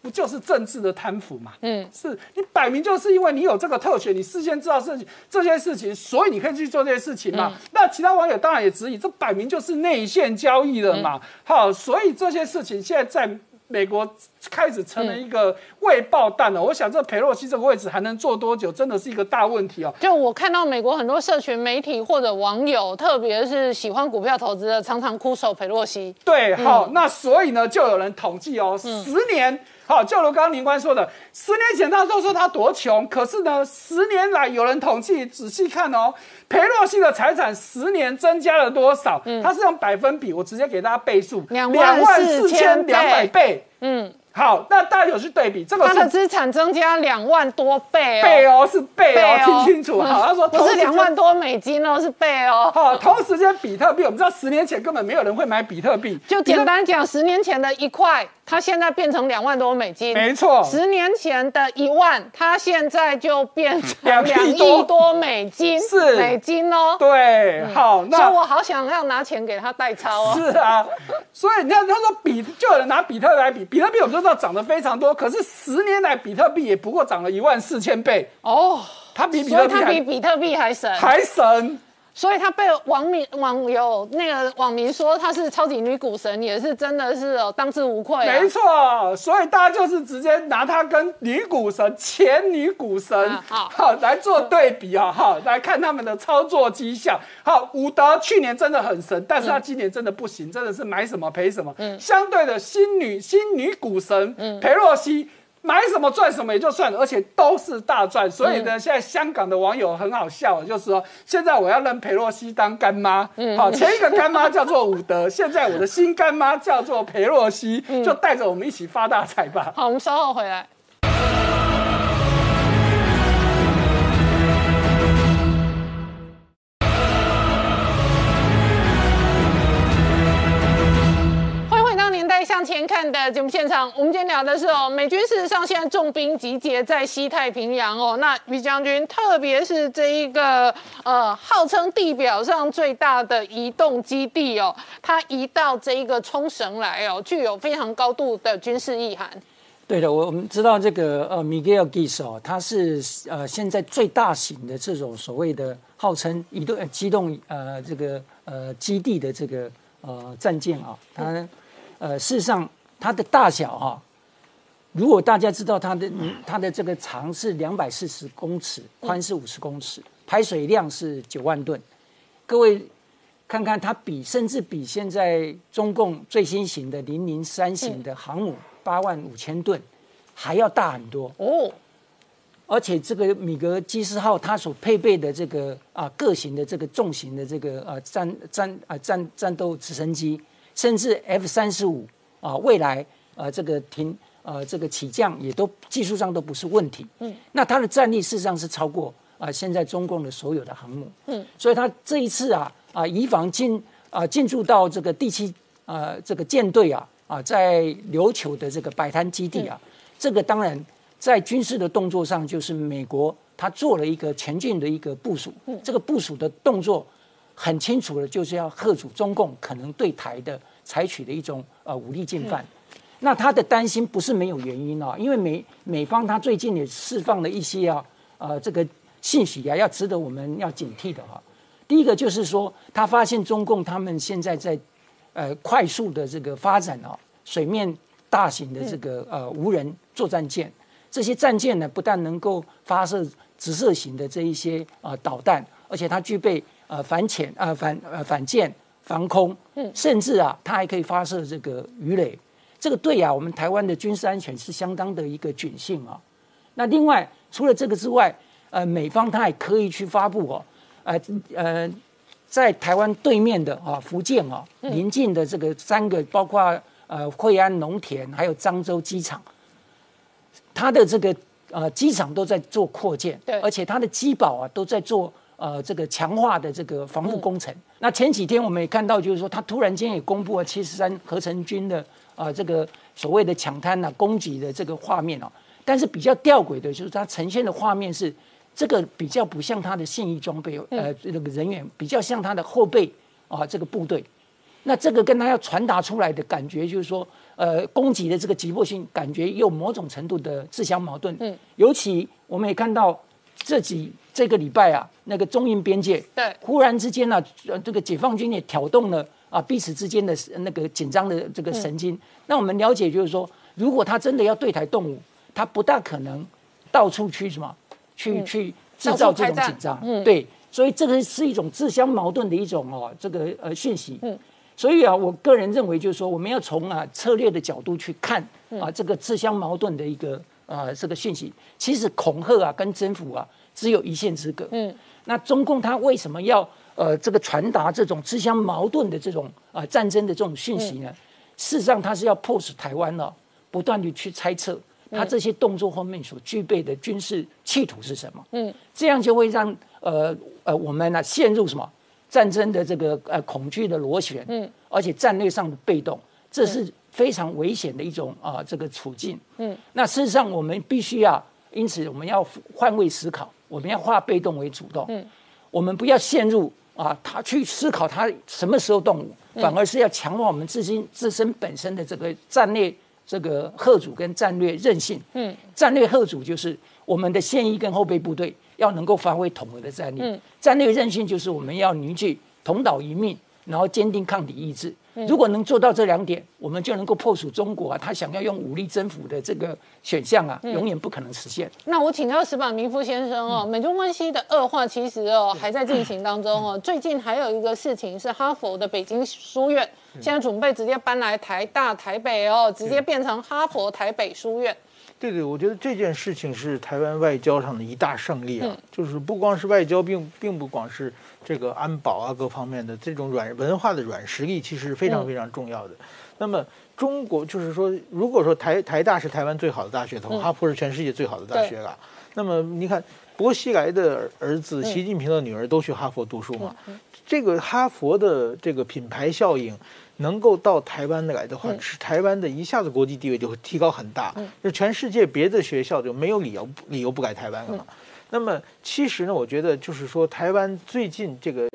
不就是政治的贪腐嘛？嗯，是你摆明就是因为你有这个特权，你事先知道事情这些事情，所以你可以去做这些事情嘛。那其他网友当然也质疑，这摆明就是内线交易了嘛。好，所以这些事情现在在美国开始成了一个未爆弹了。我想这佩洛西这个位置还能坐多久，真的是一个大问题哦。就我看到美国很多社群媒体或者网友，特别是喜欢股票投资的，常常哭守佩洛西。对，好，那所以呢，就有人统计哦，十年。好，就如刚刚林官说的，十年前他都说他多穷，可是呢，十年来有人统计仔细看哦，裴洛西的财产十年增加了多少？嗯，他是用百分比，我直接给大家倍数，两万四千两百倍。嗯。好，那大家有去对比这个，他的资产增加两万多倍哦，倍哦是倍哦，听清楚。好，他说不是两万多美金哦，是倍哦。好，同时间比特币，我们知道十年前根本没有人会买比特币，就简单讲，十年前的一块，它现在变成两万多美金，没错。十年前的一万，它现在就变成 两亿多美金，是美金哦。对，好，那我好想要拿钱给他代抄哦。是啊，所以你看，他说比，就有人拿比特来比，比特币我们都知道。涨得非常多，可是十年来比特币也不过涨了一万四千倍哦，它比比特币比比特币还神，还神。所以他被网民网友那个网民说他是超级女股神，也是真的是哦当之无愧。没错，所以大家就是直接拿他跟女股神、前女股神好好来做对比啊，哈，来看他们的操作绩效。好，伍德去年真的很神，但是他今年真的不行，真的是买什么赔什么。嗯，相对的新女新女股神嗯裴洛西。买什么赚什么也就算了，而且都是大赚。所以呢，现在香港的网友很好笑，就是说现在我要认裴洛西当干妈。好，前一个干妈叫做伍德，现在我的新干妈叫做裴洛西，就带着我们一起发大财吧。好，我们稍后回来。看的节目现场，我们今天聊的是哦，美军事实上现在重兵集结在西太平洋哦。那于将军，特别是这一个呃，号称地表上最大的移动基地哦，它移到这一个冲绳来哦，具有非常高度的军事意涵。对的，我我们知道这个呃，Miguel Gis 哦，它是呃现在最大型的这种所谓的号称移动机动呃这个呃基地的这个呃战舰啊，它。呃，事实上，它的大小哈，如果大家知道它的它的这个长是两百四十公尺，宽是五十公尺，排水量是九万吨，各位看看它比甚至比现在中共最新型的零零三型的航母八万五千吨还要大很多哦，而且这个米格基斯号它所配备的这个啊各型的这个重型的这个啊战战啊战战斗直升机。甚至 F 三十五啊，未来呃这个停呃这个起降也都技术上都不是问题。嗯，那它的战力事实上是超过啊现在中共的所有的航母。嗯，所以它这一次啊啊以防进啊进驻到这个第七啊这个舰队啊啊在琉球的这个摆摊基地啊，这个当然在军事的动作上就是美国他做了一个前进的一个部署。嗯，这个部署的动作很清楚的，就是要吓阻中共可能对台的。采取的一种呃武力进犯，那他的担心不是没有原因啊，因为美美方他最近也释放了一些啊呃这个信息啊，要值得我们要警惕的哈。第一个就是说，他发现中共他们现在在呃快速的这个发展啊，水面大型的这个呃无人作战舰，这些战舰呢不但能够发射直射型的这一些呃导弹，而且它具备呃反潜呃反呃反舰。防空，嗯，甚至啊，它还可以发射这个鱼雷，这个对啊，我们台湾的军事安全是相当的一个警讯啊。那另外除了这个之外，呃，美方他还可以去发布哦，呃呃，在台湾对面的啊福建啊临近的这个三个，包括呃惠安农田还有漳州机场，它的这个呃机场都在做扩建，对。而且它的机堡啊都在做呃这个强化的这个防护工程。那前几天我们也看到，就是说他突然间也公布了七十三合成军的啊这个所谓的抢滩呐、攻击的这个画面哦。但是比较吊诡的就是它呈现的画面是这个比较不像他的现役装备，呃这个人员比较像他的后备啊这个部队。那这个跟他要传达出来的感觉，就是说，呃，攻击的这个急迫性，感觉有某种程度的自相矛盾。嗯，尤其我们也看到这几这个礼拜啊，那个中印边界，对忽然之间呢、呃，这个解放军也挑动了啊彼此之间的那个紧张的这个神经。那我们了解就是说，如果他真的要对台动武，他不大可能到处去什么，去、去制造这种紧张。嗯，对，所以这个是一种自相矛盾的一种哦，这个呃讯息。嗯。所以啊，我个人认为就是说，我们要从啊策略的角度去看啊这个自相矛盾的一个啊这个讯息。其实恐吓啊跟征服啊只有一线之隔。嗯，那中共他为什么要呃这个传达这种自相矛盾的这种啊战争的这种讯息呢？事实上，他是要迫使台湾呢不断的去猜测他这些动作后面所具备的军事企图是什么。嗯，这样就会让呃呃我们呢陷入什么？战争的这个呃恐惧的螺旋，嗯，而且战略上的被动，这是非常危险的一种啊、这个处境，嗯，那事实上我们必须要，因此我们要换位思考，我们要化被动为主动，嗯，我们不要陷入啊他去思考他什么时候动武，反而是要强化我们自身自身本身的这个战略这个贺主跟战略韧性，嗯，战略贺主就是我们的现役跟后备部队要能够发挥统合的战力，嗯，战略韧性就是我们要凝聚同岛一命，然后坚定抗敌意志。如果能做到这两点，我们就能够破除中国啊，他想要用武力征服的这个选项啊，永远不可能实现。那我请教石板明夫先生哦，美中关系的恶化其实哦还在进行当中哦。最近还有一个事情是哈佛的北京书院现在准备直接搬来台大台北哦，直接变成哈佛台北书院。对对，我觉得这件事情是台湾外交上的一大胜利啊，就是不光是外交，并并不光是这个安保啊各方面的这种软文化的软实力，其实是非常非常重要的。那么中国就是说，如果说台台大是台湾最好的大学的话，哈佛是全世界最好的大学了。那么你看，薄熙来的儿子、习近平的女儿都去哈佛读书嘛，这个哈佛的这个品牌效应。能够到台湾来的话，是台湾的一下子国际地位就会提高很大。就全世界别的学校就没有理由理由不来台湾了嘛。那么其实呢，我觉得就是说，台湾最近这个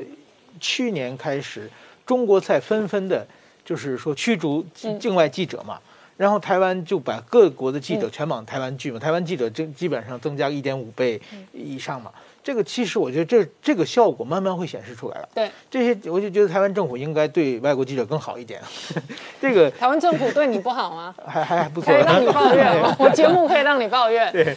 去年开始，中国在纷纷的，就是说驱逐境外记者嘛。然后台湾就把各国的记者全往台湾聚嘛，台湾记者就基本上增加一点五倍以上嘛。这个其实我觉得这这个效果慢慢会显示出来了。对，这些我就觉得台湾政府应该对外国记者更好一点。这个台湾政府对你不好吗？还还还不错，可以让你抱怨吗？我节目可以让你抱怨。对，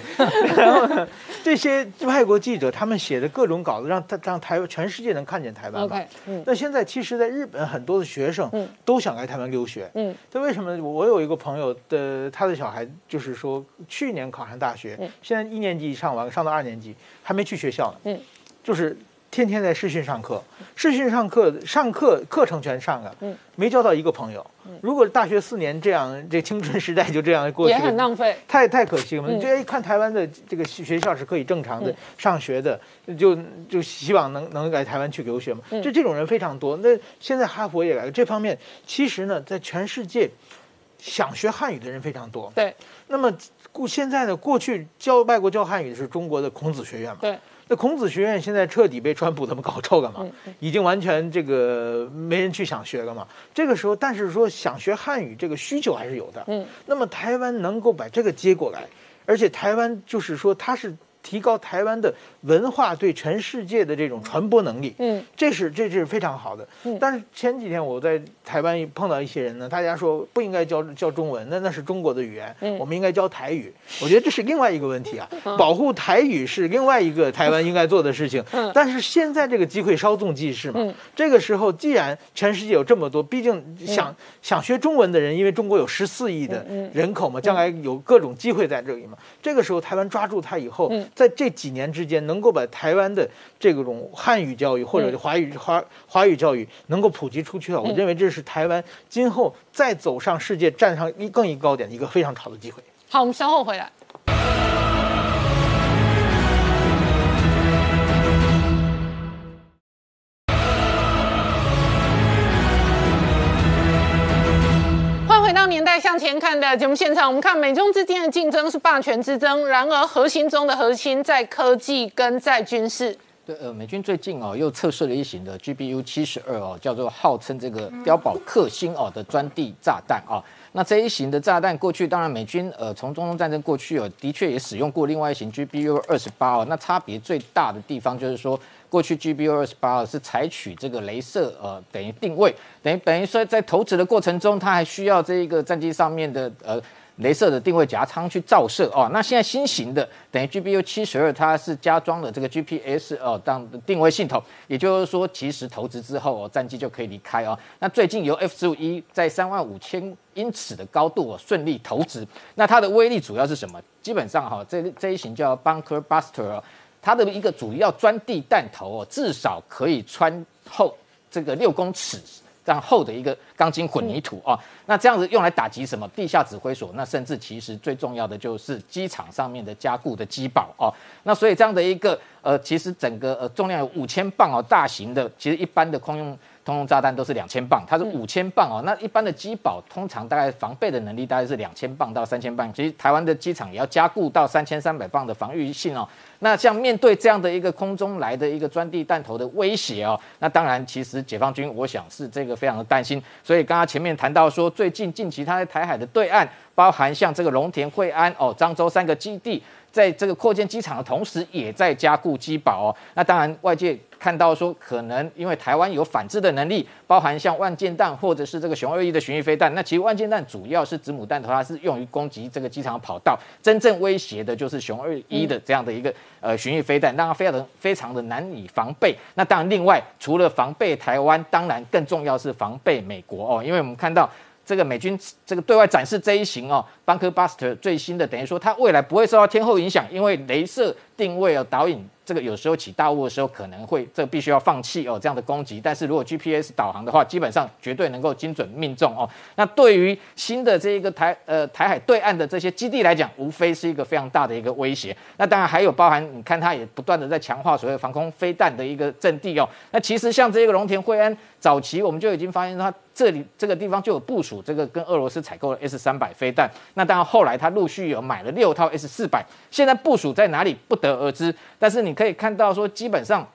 然后呢，这些外国记者他们写的各种稿子，让他让台湾全世界能看见台湾吧。OK，嗯那现在其实，在日本很多的学生都想来台湾留学。嗯，这为什么？我有一个朋友的，他的小孩就是说，去年考上大学，现在一年级上完，上到二年级，还没去学校呢。嗯，就是天天在视讯上课，视讯上课，上课课程全上了，嗯，没交到一个朋友。如果大学四年这样，这青春时代就这样过去也，很浪费。太太可惜了。嗯就哎，看台湾的这个学校是可以正常的上学的，就就希望能能来台湾去留学嘛。嗯就这种人非常多。那现在哈佛也来了，这方面其实呢，在全世界想学汉语的人非常多。对那么过现在呢，过去教外国教汉语的是中国的孔子学院嘛？对，那孔子学院现在彻底被川普他们搞臭了嘛，嗯已经完全这个没人去想学了嘛。这个时候，但是说想学汉语这个需求还是有的。嗯，那么台湾能够把这个接过来，而且台湾就是说它是提高台湾的文化对全世界的这种传播能力。嗯，这是这是非常好的。嗯，但是前几天我在台湾碰到一些人呢，大家说不应该教教中文，那那是中国的语言，我们应该教台语。我觉得这是另外一个问题啊，保护台语是另外一个台湾应该做的事情。嗯，但是现在这个机会稍纵即逝嘛。嗯，这个时候既然全世界有这么多，毕竟想想学中文的人，因为中国有十四亿的人口嘛，将来有各种机会在这里嘛。这个时候台湾抓住它以后，在这几年之间，能够把台湾的这种汉语教育或者华语华华语教育能够普及出去了，我认为这是台湾今后再走上世界站上一更一高点的一个非常好的机会。好，我们稍后回来。向前看的节目现场，我们看美中之间的竞争是霸权之争，然而核心中的核心在科技跟在军事。对，呃，美军最近哦又测试了一型的 GBU 七十二哦，叫做号称这个碉堡克星哦的钻地炸弹啊。那这一型的炸弹过去，当然美军呃从中东战争过去哦，的确也使用过另外一型 GBU 二十八哦。那差别最大的地方就是说，过去 GBU 二十八是采取这个镭射呃等于定位，等于等于说在投掷的过程中，它还需要这一个战机上面的呃。镭射的定位夹舱去照射哦，那现在新型的等于 GBU 七十二，它是加装了这个 GPS 哦当定位系统，也就是说，其实投掷之后哦，战机就可以离开哦。那最近由 F 十五一在三万五千英尺的高度哦顺利投掷，那它的威力主要是什么？基本上哈，这这一型叫 Bunker Buster，它的一个主要钻地弹头哦，至少可以穿厚这个六公尺。这样厚的一个钢筋混凝土啊，那这样子用来打击什么地下指挥所？那甚至其实最重要的就是机场上面的加固的机堡哦。那所以这样的一个呃，其实整个呃重量有五千磅哦，大型的其实一般的空用。通用炸弹都是两千磅，它是五千磅哦。那一般的机堡通常大概防备的能力大概是两千磅到三千磅。其实台湾的机场也要加固到三千三百磅的防御性哦。那像面对这样的一个空中来的一个钻地弹头的威胁哦，那当然其实解放军我想是这个非常的担心。所以刚刚前面谈到说，最近近期他在台海的对岸，包含像这个龙田、惠安哦、漳州三个基地。在这个扩建机场的同时，也在加固机堡哦。那当然，外界看到说，可能因为台湾有反制的能力，包含像万箭弹或者是这个熊二一的巡弋飞弹。那其实万箭弹主要是子母弹头，它是用于攻击这个机场跑道。真正威胁的就是熊二一的这样的一个呃巡弋飞弹，让它非常的非常的难以防备。那当然，另外除了防备台湾，当然更重要是防备美国哦，因为我们看到。这个美军这个对外展示这一型哦，Bunker Buster 最新的，等于说它未来不会受到天候影响，因为镭射定位哦导引这个有时候起大雾的时候可能会这必须要放弃哦这样的攻击，但是如果 GPS 导航的话，基本上绝对能够精准命中哦。那对于新的这一个台呃台海对岸的这些基地来讲，无非是一个非常大的一个威胁。那当然还有包含你看它也不断的在强化所谓防空飞弹的一个阵地哦。那其实像这个龙田惠安早期我们就已经发现它。这里这个地方就有部署这个跟俄罗斯采购的 S 三百飞弹，那当然后来他陆续有买了六套 S 四百，现在部署在哪里不得而知。但是你可以看到说，基本上。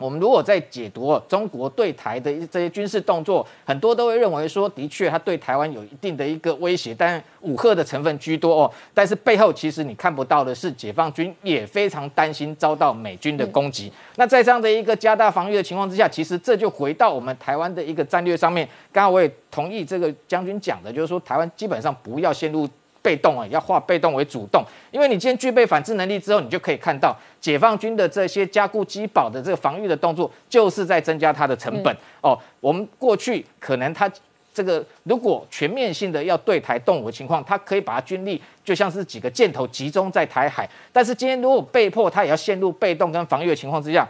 我们如果在解读中国对台的这些军事动作，很多都会认为说，的确它对台湾有一定的一个威胁，但武赫的成分居多哦。但是背后其实你看不到的是，解放军也非常担心遭到美军的攻击。那在这样的一个加大防御的情况之下，其实这就回到我们台湾的一个战略上面。刚刚我也同意这个将军讲的，就是说台湾基本上不要陷入。被动啊，要化被动为主动，因为你今天具备反制能力之后，你就可以看到解放军的这些加固机堡的这个防御的动作，就是在增加它的成本哦。我们过去可能它这个如果全面性的要对台动武的情况，它可以把它军力就像是几个箭头集中在台海，但是今天如果被迫它也要陷入被动跟防御的情况之下。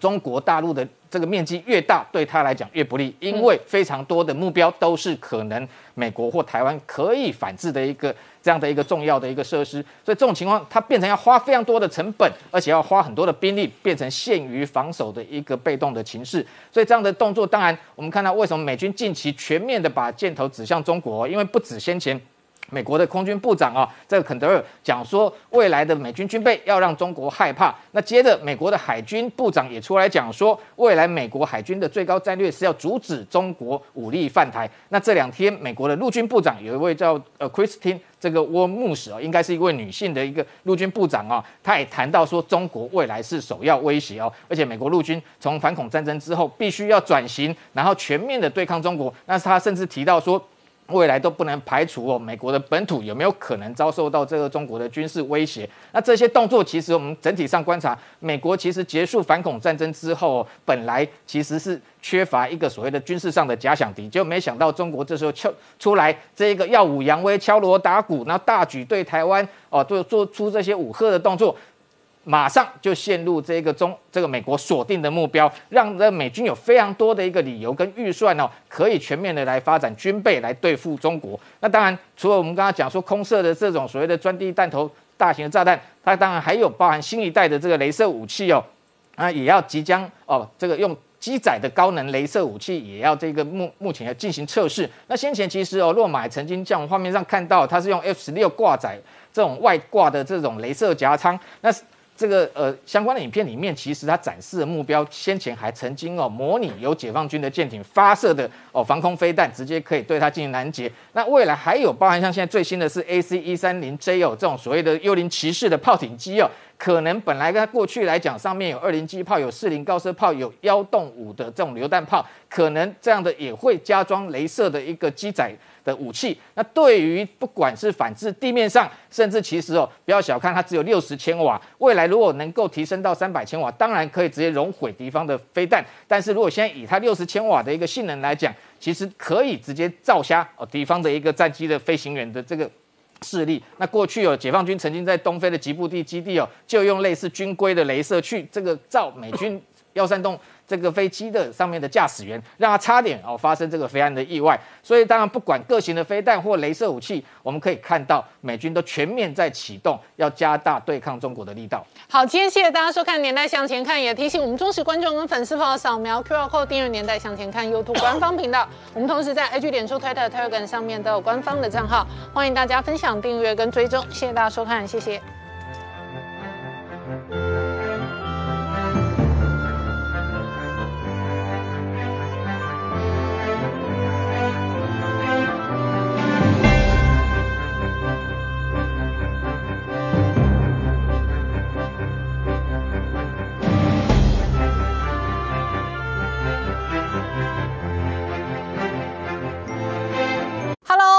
中国大陆的这个面积越大，对他来讲越不利，因为非常多的目标都是可能美国或台湾可以反制的一个这样的一个重要的一个设施，所以这种情况它变成要花非常多的成本，而且要花很多的兵力，变成陷于防守的一个被动的情势。所以这样的动作，当然我们看到为什么美军近期全面的把箭头指向中国，因为不止先前。美国的空军部长啊，这个肯德尔讲说，未来的美军军备要让中国害怕。那接着，美国的海军部长也出来讲说，未来美国海军的最高战略是要阻止中国武力犯台。那这两天，美国的陆军部长有一位叫呃 Christine 这个沃穆什啊，应该是一位女性的一个陆军部长啊，她也谈到说，中国未来是首要威胁哦，而且美国陆军从反恐战争之后，必须要转型，然后全面的对抗中国。那他甚至提到说。未来都不能排除哦，美国的本土有没有可能遭受到这个中国的军事威胁？那这些动作其实我们整体上观察，美国其实结束反恐战争之后，本来其实是缺乏一个所谓的军事上的假想敌，就没想到中国这时候敲出来这一个耀武扬威、敲锣打鼓，然后大举对台湾哦，做做出这些武吓的动作。马上就陷入这个中这个美国锁定的目标，让这美军有非常多的一个理由跟预算哦，可以全面的来发展军备来对付中国。那当然，除了我们刚刚讲说空射的这种所谓的钻地弹头、大型的炸弹，它当然还有包含新一代的这个镭射武器哦，啊，也要即将哦，这个用机载的高能镭射武器也要这个目目前要进行测试。那先前其实哦，洛马曾经像画面上看到，它是用 F 十六挂载这种外挂的这种镭射夹舱，那这个呃相关的影片里面，其实它展示的目标，先前还曾经哦模拟由解放军的舰艇发射的哦防空飞弹，直接可以对它进行拦截。那未来还有包含像现在最新的是 A C 一三零 J 哦这种所谓的幽灵骑士的炮艇机哦，可能本来跟它过去来讲，上面有二零机炮、有四零高射炮、有幺洞五的这种榴弹炮，可能这样的也会加装镭射的一个机载。的武器，那对于不管是反制地面上，甚至其实哦，不要小看它，只有六十千瓦，未来如果能够提升到三百千瓦，当然可以直接熔毁敌方的飞弹。但是如果现在以它六十千瓦的一个性能来讲，其实可以直接照瞎哦敌方的一个战机的飞行员的这个势力。那过去有解放军曾经在东非的吉布地基地哦，就用类似军规的镭射去这个照美军幺三洞。这个飞机的上面的驾驶员，让他差点哦发生这个飞案的意外。所以当然不管各型的飞弹或镭射武器，我们可以看到美军都全面在启动，要加大对抗中国的力道。好，今天谢谢大家收看《年代向前看》，也提醒我们忠实观众跟粉丝朋友扫描 QR Code 订阅《年代向前看》YouTube 官方频道。我们同时在 IG、脸书、Twitter、Telegram 上面都有官方的账号，欢迎大家分享、订阅跟追踪。谢谢大家收看，谢谢。